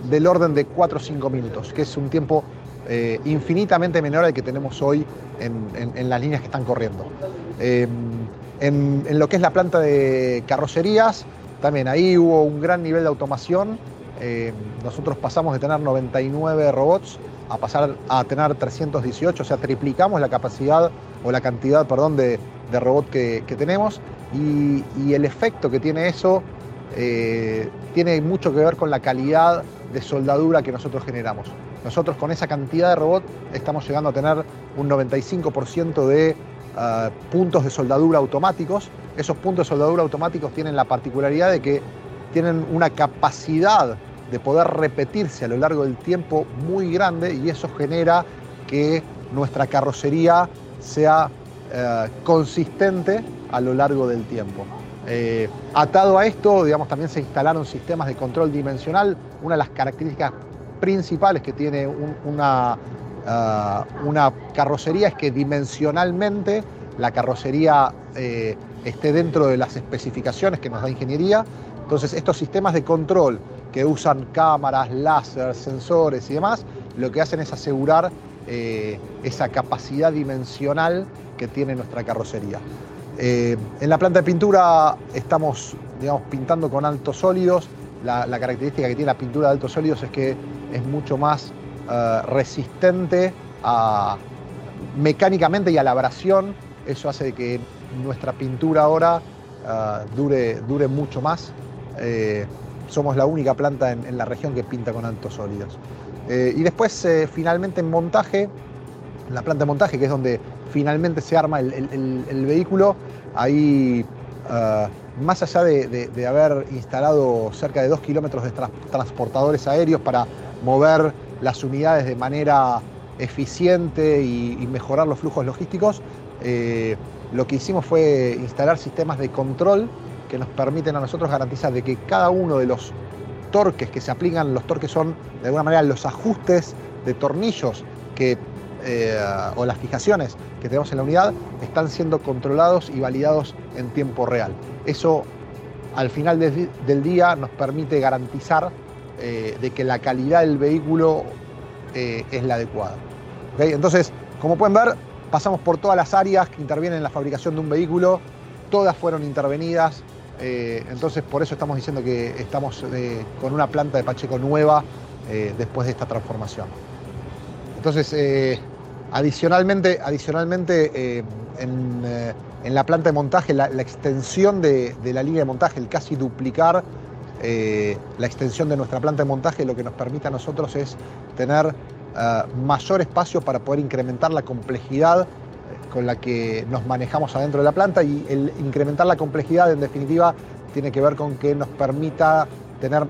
del orden de 4 o 5 minutos, que es un tiempo eh, infinitamente menor al que tenemos hoy en, las líneas que están corriendo. Eh, en, lo que es la planta de carrocerías, también ahí hubo un gran nivel de automación. nosotros pasamos de tener 99 robots a pasar a tener 318, o sea, triplicamos la capacidad o la cantidad, perdón, de, de robot que, tenemos y, el efecto que tiene eso eh, tiene mucho que ver con la calidad de soldadura que nosotros generamos. Nosotros con esa cantidad de robot estamos llegando a tener un 95% de ah, puntos de soldadura automáticos. Esos puntos de soldadura automáticos tienen la particularidad de que tienen una capacidad de poder repetirse a lo largo del tiempo muy grande y eso genera que nuestra carrocería sea eh, consistente a lo largo del tiempo. Eh, atado a esto, digamos, también se instalaron sistemas de control dimensional. Una de las características principales que tiene una, ah, una carrocería es que dimensionalmente la carrocería eh, esté dentro de las especificaciones que nos da ingeniería. Entonces estos sistemas de control que usan cámaras, láser, sensores y demás, lo que hacen es asegurar eh, esa capacidad dimensional que tiene nuestra carrocería. Eh, en la planta de pintura estamos digamos, pintando con altos sólidos. La, característica que tiene la pintura de altos sólidos es que es mucho más eh, resistente a, mecánicamente y a la abrasión. Eso hace que nuestra pintura ahora dure mucho más. Somos la única planta en, la región que pinta con altos sólidos. y después, finalmente en montaje, la planta de montaje, que es donde finalmente se arma el, vehículo, ahí, ah, más allá de, haber instalado cerca de dos kilómetros de transportadores aéreos para mover las unidades de manera eficiente y, mejorar los flujos logísticos, eh, lo que hicimos fue instalar sistemas de control que nos permiten a nosotros garantizar de que cada uno de los torques que se aplican, los torques son de alguna manera los ajustes de tornillos que eh, o las fijaciones que tenemos en la unidad están siendo controlados y validados en tiempo real. Eso al final del día nos permite garantizar eh, de que la calidad del vehículo eh, es la adecuada. Entonces, como pueden ver, pasamos por todas las áreas que intervienen en la fabricación de un vehículo, todas fueron intervenidas, entonces por eso estamos diciendo que estamos con una planta de Pacheco nueva después de esta transformación. Entonces, Adicionalmente, adicionalmente eh, eh, en, la planta de montaje, la, extensión de, la línea de montaje, el casi duplicar eh, la extensión de nuestra planta de montaje, lo que nos permite a nosotros es tener mayor espacio para poder incrementar la complejidad con la que nos manejamos adentro de la planta y el incrementar la complejidad en definitiva tiene que ver con que nos permita tener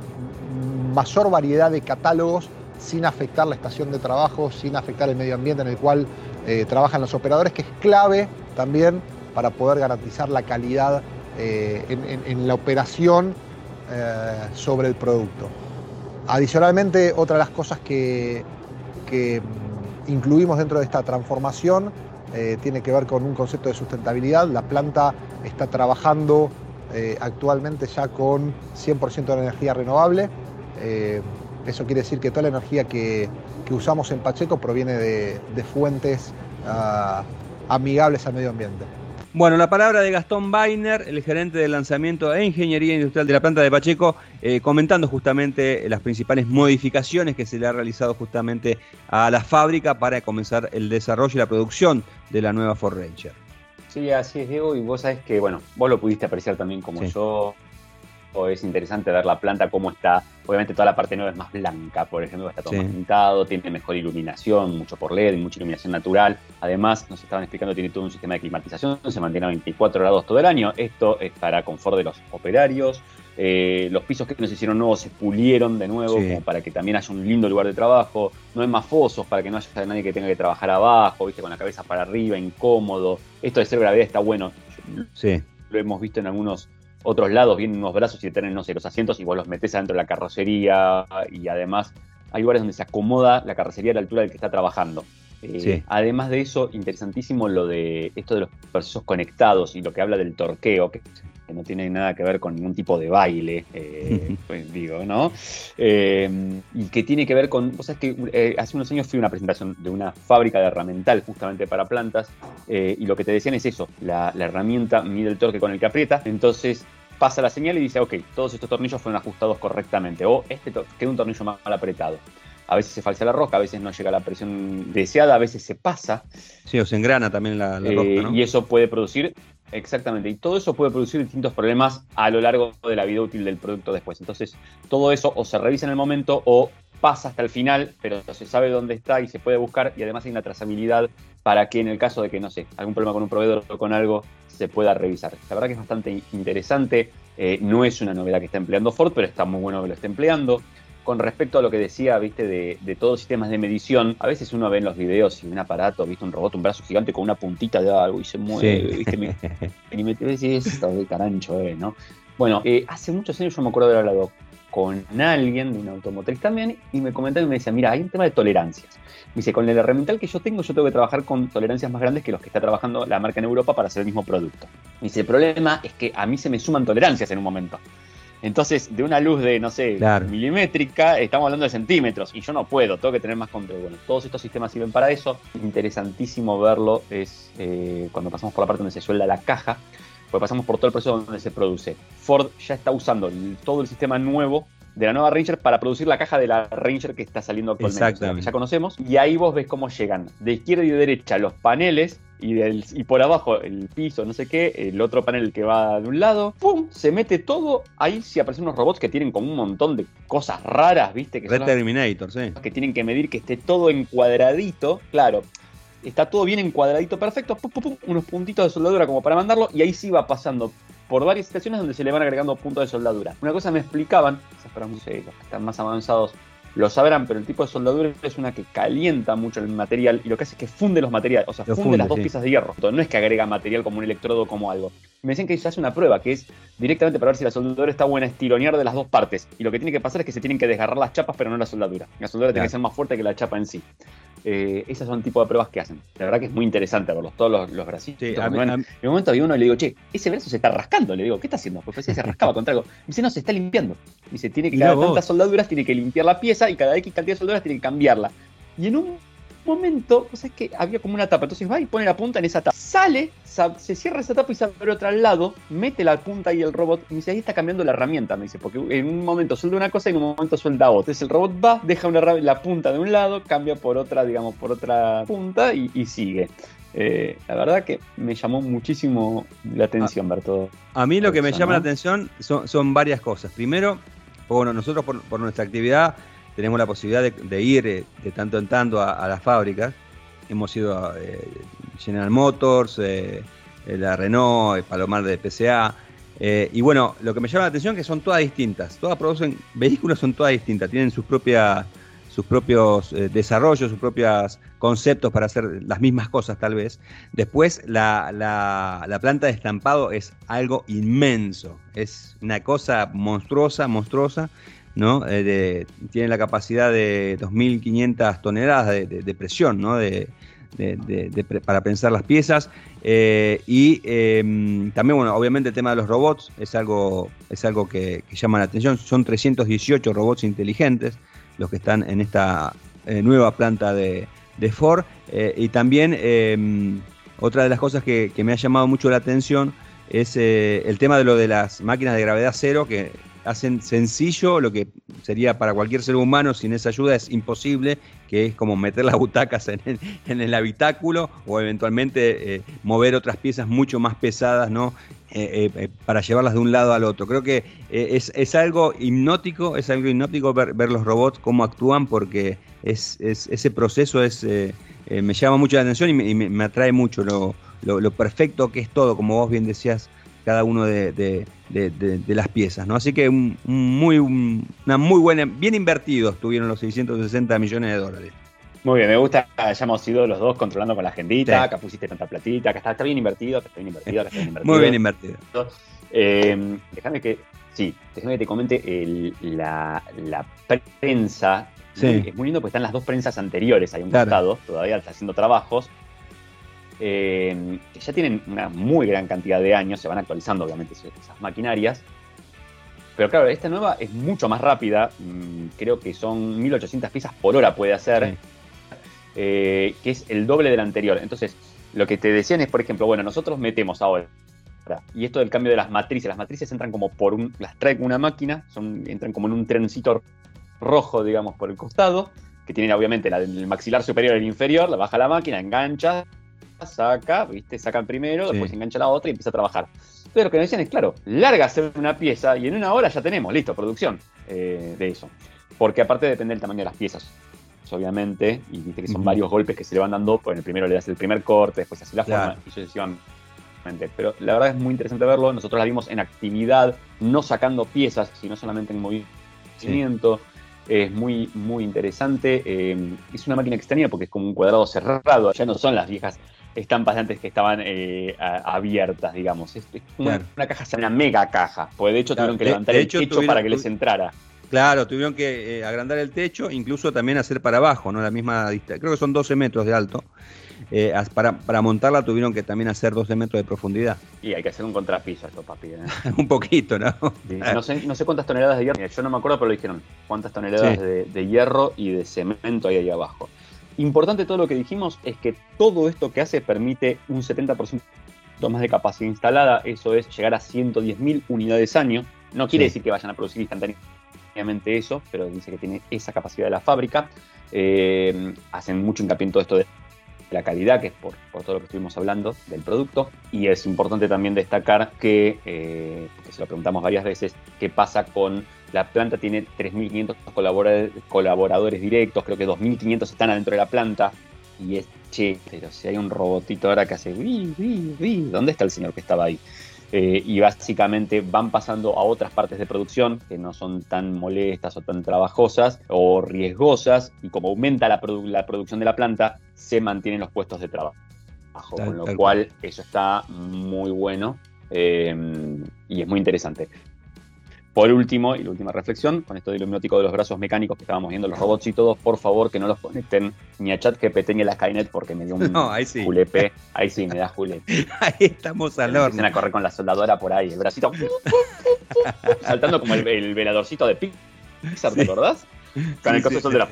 mayor variedad de catálogos sin afectar la estación de trabajo, sin afectar el medio ambiente en el cual eh, trabajan los operadores, que es clave también para poder garantizar la calidad eh, en, la operación eh, sobre el producto. Adicionalmente, otra de las cosas que, mm, incluimos dentro de esta transformación tiene que ver con un concepto de sustentabilidad. La planta está trabajando actualmente ya con 100% de energía renovable. Eso quiere decir que toda la energía que, usamos en Pacheco proviene de, fuentes ah, amigables al medio ambiente. Bueno, la palabra de Gastón Bainer, el gerente de lanzamiento e ingeniería industrial de la planta de Pacheco, eh, comentando justamente las principales modificaciones que se le ha realizado justamente a la fábrica para comenzar el desarrollo y la producción de la nueva Ford Ranger. Sí, así es, Diego, y vos sabés que, bueno, vos lo pudiste apreciar también como yo es interesante ver la planta cómo está. Obviamente toda la parte nueva es más blanca, por ejemplo, está todo más pintado, tiene mejor iluminación, mucho por LED, mucha iluminación natural. Además, nos estaban explicando, tiene todo un sistema de climatización, se mantiene a 24 grados todo el año. Esto es para confort de los operarios. Eh, los pisos que nos hicieron nuevos se pulieron de nuevo como para que también haya un lindo lugar de trabajo. No hay más fosos para que no haya nadie que tenga que trabajar abajo, viste, con la cabeza para arriba, incómodo. Esto de ser gravedad está bueno. Sí. Lo hemos visto en algunos otros lados vienen unos brazos y te tienen, no sé, los asientos y vos los metés adentro de la carrocería y además hay lugares donde se acomoda la carrocería a la altura del que está trabajando. Eh, además de eso, interesantísimo lo de esto de los procesos conectados y lo que habla del torqueo, que, no tiene nada que ver con ningún tipo de baile, eh, pues digo, ¿no? Eh, y que tiene que ver con, vos sabés que hace unos años fui a una presentación de una fábrica de herramental justamente para plantas y lo que te decían es eso, la, la herramienta mide el torque con el que aprieta, entonces pasa la señal y dice, ok, todos estos tornillos fueron ajustados correctamente, o este queda un tornillo mal apretado. A veces se falsa la rosca, a veces no llega a la presión deseada, a veces se pasa. Sí, o se engrana también la, la eh, ¿no? Y eso puede producir, exactamente, y todo eso puede producir distintos problemas a lo largo de la vida útil del producto después. Entonces, todo eso o se revisa en el momento o pasa hasta el final, pero se sabe dónde está y se puede buscar y además hay una trazabilidad para que en el caso de que, no sé, algún problema con un proveedor o con algo, se pueda revisar. La verdad que es bastante interesante, eh, no es una novedad que está empleando Ford, pero está muy bueno que lo esté empleando. Con respecto a lo que decía, viste, de, de todos los sistemas de medición, a veces uno ve en los videos y un aparato, viste, un robot, un brazo gigante con una puntita de algo y se mueve, viste, y me, y es esto de carancho, eh, ¿no? Bueno, eh, hace muchos años yo me acuerdo de haber hablado con alguien de una automotriz también y me comentaba y me decía, mira, hay un tema de tolerancias. Me dice, con el herramiental que yo tengo, yo tengo que trabajar con tolerancias más grandes que los que está trabajando la marca en Europa para hacer el mismo producto. Me dice, el problema es que a mí se me suman tolerancias en un momento. Entonces, de una luz de, no sé, milimétrica, estamos hablando de centímetros y yo no puedo, tengo que tener más control. Bueno, todos estos sistemas sirven para eso. Interesantísimo verlo es eh, cuando pasamos por la parte donde se suelda la caja, pues pasamos por todo el proceso donde se produce. Ford ya está usando todo el sistema nuevo de la nueva Ranger para producir la caja de la Ranger que está saliendo actualmente, que ya conocemos. Y ahí vos ves cómo llegan de izquierda y de derecha los paneles y, del, y por abajo el piso, no sé qué, el otro panel que va de un lado, ¡pum! Se mete todo. Ahí sí aparecen unos robots que tienen como un montón de cosas raras, ¿viste? Que Red Terminator, sí. Que tienen que medir que esté todo encuadradito. Claro, está todo bien encuadradito, perfecto, unos puntitos de soldadura como para mandarlo, y ahí sí va pasando por varias estaciones donde se le van agregando puntos de soldadura. Una cosa me explicaban, para los que están más avanzados lo sabrán, pero el tipo de soldadura es una que calienta mucho el material y lo que hace es que funde los materiales, o sea, funde, las dos piezas de hierro. No es que agrega material como un electrodo como algo. Me dicen que se hace una prueba que es directamente para ver si la soldadura está buena, es tironear de las dos partes. Y lo que tiene que pasar es que se tienen que desgarrar las chapas, pero no la soldadura. La soldadura tiene que ser más fuerte que la chapa en sí. Eh, esas son el tipo de pruebas que hacen. La verdad que es muy interesante verlos, todos los, los bracitos. en un momento había uno y le digo, che, ese brazo se está rascando. Le digo, ¿qué está haciendo? Pues se rascaba contra algo. Me dice, no, se está limpiando. Dice, tiene que cada tantas soldaduras, tiene que limpiar la pieza y cada X cantidad de soldaduras tiene que cambiarla. Y en un momento, pues es que había como una tapa. Entonces va y pone la punta en esa tapa. Sale, se cierra esa tapa y se abre otra al lado, mete la punta y el robot. Y me dice, ahí está cambiando la herramienta. Me dice, porque en un momento suelda una cosa y en un momento suelda otra. Entonces el robot va, deja una, la punta de un lado, cambia por otra, digamos, por otra punta y, sigue. Eh, la verdad que me llamó muchísimo la atención ver todo. A mí lo que me llama la atención son, varias cosas. Primero, bueno, nosotros por nuestra actividad tenemos la posibilidad de, ir eh, de tanto en tanto a, las fábricas. Hemos ido a eh, General Motors, eh, la Renault, Palomar de PCA. y bueno, lo que me llama la atención es que son todas distintas. Todas producen vehículos, son todas distintas. Tienen sus propias sus propios desarrollos, sus propios conceptos para hacer las mismas cosas tal vez. Después la, la, planta de estampado es algo inmenso, es una cosa monstruosa, monstruosa, ¿no? Eh, tiene la capacidad de 2.500 toneladas de, presión para pensar las piezas. Eh, y em, también, bueno, obviamente el tema de los robots es algo, es algo que, llama la atención. Son 318 robots inteligentes los que están en esta eh, nueva planta de, Ford. y también em, otra de las cosas que, que, me ha llamado mucho la atención es el tema de lo de las máquinas de gravedad cero, que hacen sencillo lo que sería para cualquier ser humano sin esa ayuda es imposible, que es como meter las butacas en el, habitáculo o eventualmente eh, mover otras piezas mucho más pesadas, ¿no? Eh, eh, para llevarlas de un lado al otro. Creo que es, algo hipnótico, es algo hipnótico ver, los robots cómo actúan porque es, ese proceso es, me llama mucho la atención y me, atrae mucho lo, lo perfecto que es todo, como vos bien decías cada uno de, las piezas, ¿no? Así que un, muy, una muy buena, bien invertidos tuvieron los 660 millones de dólares. Muy bien, me gusta que hayamos sido los dos controlando con la agendita, que pusiste tanta platita, que está, bien invertido, que está bien invertido, que está bien invertido. Muy bien invertido. Eh, déjame que, sí, déjame que te comente la, prensa. Es muy lindo porque están las dos prensas anteriores ahí un costado, todavía está haciendo trabajos. Eh, que ya tienen una muy gran cantidad de años, se van actualizando obviamente esas maquinarias. Pero claro, esta nueva es mucho más rápida, mm, creo que son 1800 piezas por hora puede hacer, eh, que es el doble del anterior. Entonces, lo que te decían es, por ejemplo, bueno, nosotros metemos ahora, y esto del cambio de las matrices, las matrices entran como por un, las trae una máquina, son, entran como en un trencito rojo, digamos, por el costado, que tiene obviamente la del maxilar superior y el inferior, la baja la máquina, engancha, saca, ¿viste? Sacan primero, después engancha la otra y empieza a trabajar. Pero lo que nos decían es, claro, larga hacer una pieza y en una hora ya tenemos, listo, producción eh, de eso. Porque aparte depende del tamaño de las piezas, obviamente, y viste que son varios golpes que se le van dando, pues en el primero le das el primer corte, después así la forma, y sucesivamente. Pero la verdad es muy interesante verlo, nosotros la vimos en actividad, no sacando piezas, sino solamente en movimiento. Es muy, muy interesante. Eh, es una máquina extraña porque es como un cuadrado cerrado. Ya no son las viejas estampas de antes que estaban eh, abiertas, digamos. Es, una, caja, una mega caja. Porque de hecho tuvieron que levantar el techo para que les entrara. Claro, tuvieron que eh, agrandar el techo, incluso también hacer para abajo, ¿no? La misma distancia. Creo que son 12 metros de alto. Eh, para, para, montarla tuvieron que también hacer 12 metros de profundidad. Y hay que hacer un contrapiso esto, papi. ¿eh? un poquito, ¿no? no, sé, no sé cuántas toneladas de hierro, yo no me acuerdo, pero lo dijeron, cuántas toneladas sí. de, de, hierro y de cemento hay ahí abajo. Importante todo lo que dijimos es que todo esto que hace permite un 70% más de capacidad instalada, eso es llegar a 110.000 unidades año. No quiere sí. decir que vayan a producir instantáneamente eso, pero dice que tiene esa capacidad de la fábrica. Eh, hacen mucho hincapié en todo esto de la calidad, que es por, por, todo lo que estuvimos hablando del producto. Y es importante también destacar que, eh, que se lo preguntamos varias veces, qué pasa con la planta tiene 3.500 colaboradores, colaboradores directos, creo que 2.500 están adentro de la planta. Y es, che, pero si hay un robotito ahora que hace, uy, uy, uy, ¿dónde está el señor que estaba ahí? Eh, y básicamente van pasando a otras partes de producción que no son tan molestas o tan trabajosas o riesgosas y como aumenta la, produ la producción de la planta, se mantienen los puestos de trabajo. Tal, con lo cual cual eso está muy bueno eh, y es muy interesante. Por último, y la última reflexión, con esto del iluminotico de los brazos mecánicos que estábamos viendo, los robots y todos, por favor que no los conecten ni a ChatGPT ni a la Skynet porque me dio un no, ahí sí. julepe. Ahí sí, me da julepe. ahí estamos al horno. Empiezan a correr con la soldadora por ahí, el bracito saltando como el, el veladorcito de Pixar, ¿te sí. acordás? Con el costo sí, soldadora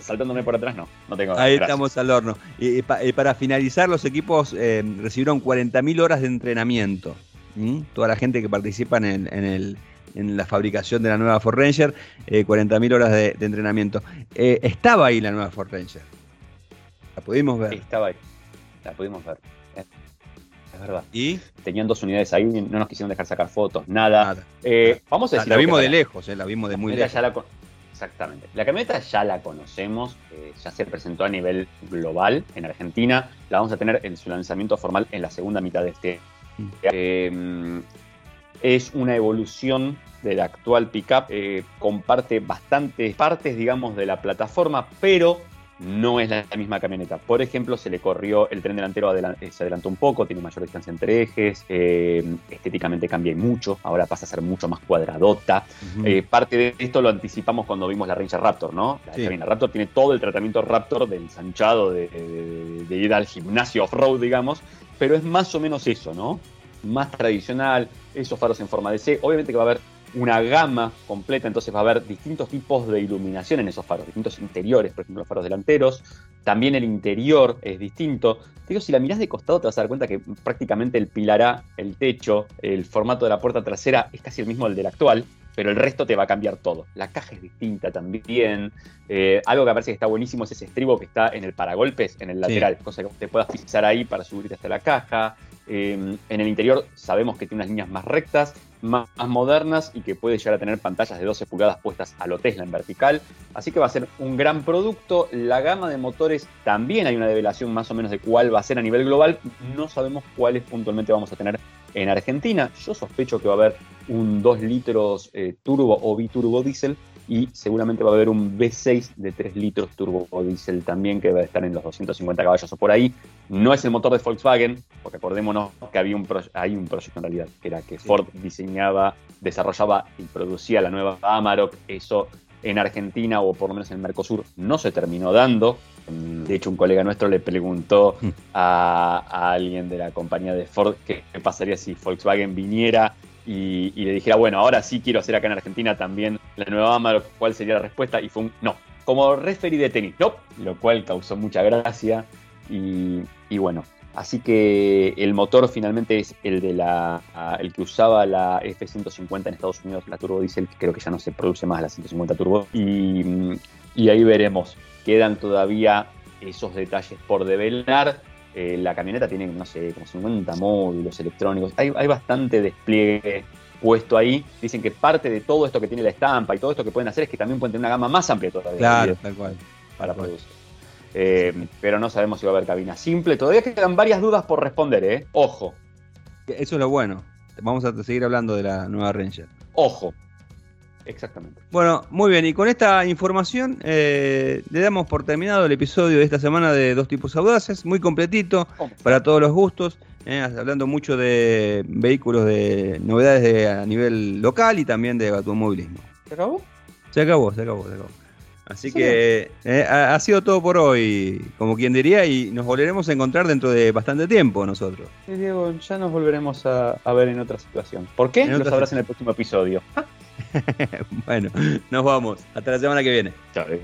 saltándome por atrás, no, no tengo. Ahí gracias. estamos al horno. Y, y, pa, y, para finalizar, los equipos eh, recibieron 40.000 horas de entrenamiento. ¿Mm? toda la gente que participa en, el, en, el, en, la fabricación de la nueva Ford Ranger, eh, 40.000 horas de, de entrenamiento. Eh, estaba ahí la nueva Ford Ranger. La pudimos ver. Estaba ahí. La pudimos ver. Es verdad. ¿Y? Tenían dos unidades ahí, no nos quisieron dejar sacar fotos, nada. nada. Eh, vamos a decir. La, la vimos de lejos, eh, la vimos de muy lejos. La Exactamente. La camioneta ya la conocemos, eh, ya se presentó a nivel global en Argentina. La vamos a tener en su lanzamiento formal en la segunda mitad de este eh, es una evolución de la actual pickup, eh, comparte bastantes partes, digamos, de la plataforma, pero no es la misma camioneta. Por ejemplo, se le corrió el tren delantero, adelant eh, se adelantó un poco, tiene mayor distancia entre ejes, eh, estéticamente cambia mucho, ahora pasa a ser mucho más cuadradota. Uh -huh. eh, parte de esto lo anticipamos cuando vimos la Ranger Raptor, ¿no? La, sí. la Raptor tiene todo el tratamiento Raptor del ensanchado, de, de, de ir al gimnasio off-road, digamos, pero es más o menos eso, ¿no? Más tradicional, esos faros en forma de C. Obviamente que va a haber una gama completa, entonces va a haber distintos tipos de iluminación en esos faros, distintos interiores, por ejemplo, los faros delanteros, también el interior es distinto. Te digo, si la mirás de costado te vas a dar cuenta que prácticamente el pilar A, el techo, el formato de la puerta trasera es casi el mismo del del actual, pero el resto te va a cambiar todo. La caja es distinta también. Eh, algo que parece que está buenísimo es ese estribo que está en el paragolpes, en el lateral, cosa que te puedas pisar ahí para subirte hasta la caja. Eh, en el interior sabemos que tiene unas líneas más rectas, más, más, modernas y que puede llegar a tener pantallas de 12 pulgadas puestas a lo Tesla en vertical. Así que va a ser un gran producto. La gama de motores también hay una develación más o menos de cuál va a ser a nivel global. No sabemos cuáles puntualmente vamos a tener en Argentina. Yo sospecho que va a haber un 2 litros eh, turbo o biturbo diésel y seguramente va a haber un V6 de 3 litros turbo diésel también que va a estar en los 250 caballos o por ahí. No es el motor de Volkswagen, porque acordémonos que había un hay un proyecto en realidad, que era que Ford diseñaba, desarrollaba y producía la nueva Amarok. Eso en Argentina o por lo menos en el Mercosur no se terminó dando. De hecho, un colega nuestro le preguntó a, a alguien de la compañía de Ford qué pasaría si Volkswagen viniera y, y, le dijera, bueno, ahora sí quiero hacer acá en Argentina también la nueva Amarok, ¿cuál sería la respuesta? Y fue un no. Como referee de tenis, no, lo cual causó mucha gracia. Y, y, bueno, así que el motor finalmente es el de la el que usaba la F-150 en Estados Unidos, la turbo diesel, que creo que ya no se produce más la 150 turbo. Y, y ahí veremos. Quedan todavía esos detalles por develar eh, la camioneta tiene, no sé, como 50 módulos electrónicos. Hay, hay, bastante despliegue puesto ahí. Dicen que parte de todo esto que tiene la estampa y todo esto que pueden hacer es que también pueden tener una gama más amplia todavía. Claro, tal cual. Para producir. Eh, pero no sabemos si va a haber cabina simple. Todavía quedan varias dudas por responder, ¿eh? Ojo. Eso es lo bueno. Vamos a seguir hablando de la nueva Ranger. Ojo, Exactamente. Bueno, muy bien, y con esta información eh, le damos por terminado el episodio de esta semana de Dos Tipos Audaces, muy completito, oh. para todos los gustos, eh, hablando mucho de vehículos de novedades de, a nivel local y también de automovilismo. ¿Se acabó? Se acabó, se acabó, se acabó. Así que eh, ha, ha sido todo por hoy, como quien diría, y nos volveremos a encontrar dentro de bastante tiempo nosotros. Sí, Diego, ya nos volveremos a, a ver en otra situación. ¿Por qué? En Lo sabrás en el próximo episodio. bueno, nos vamos. Hasta la semana que viene. Chao, Diego.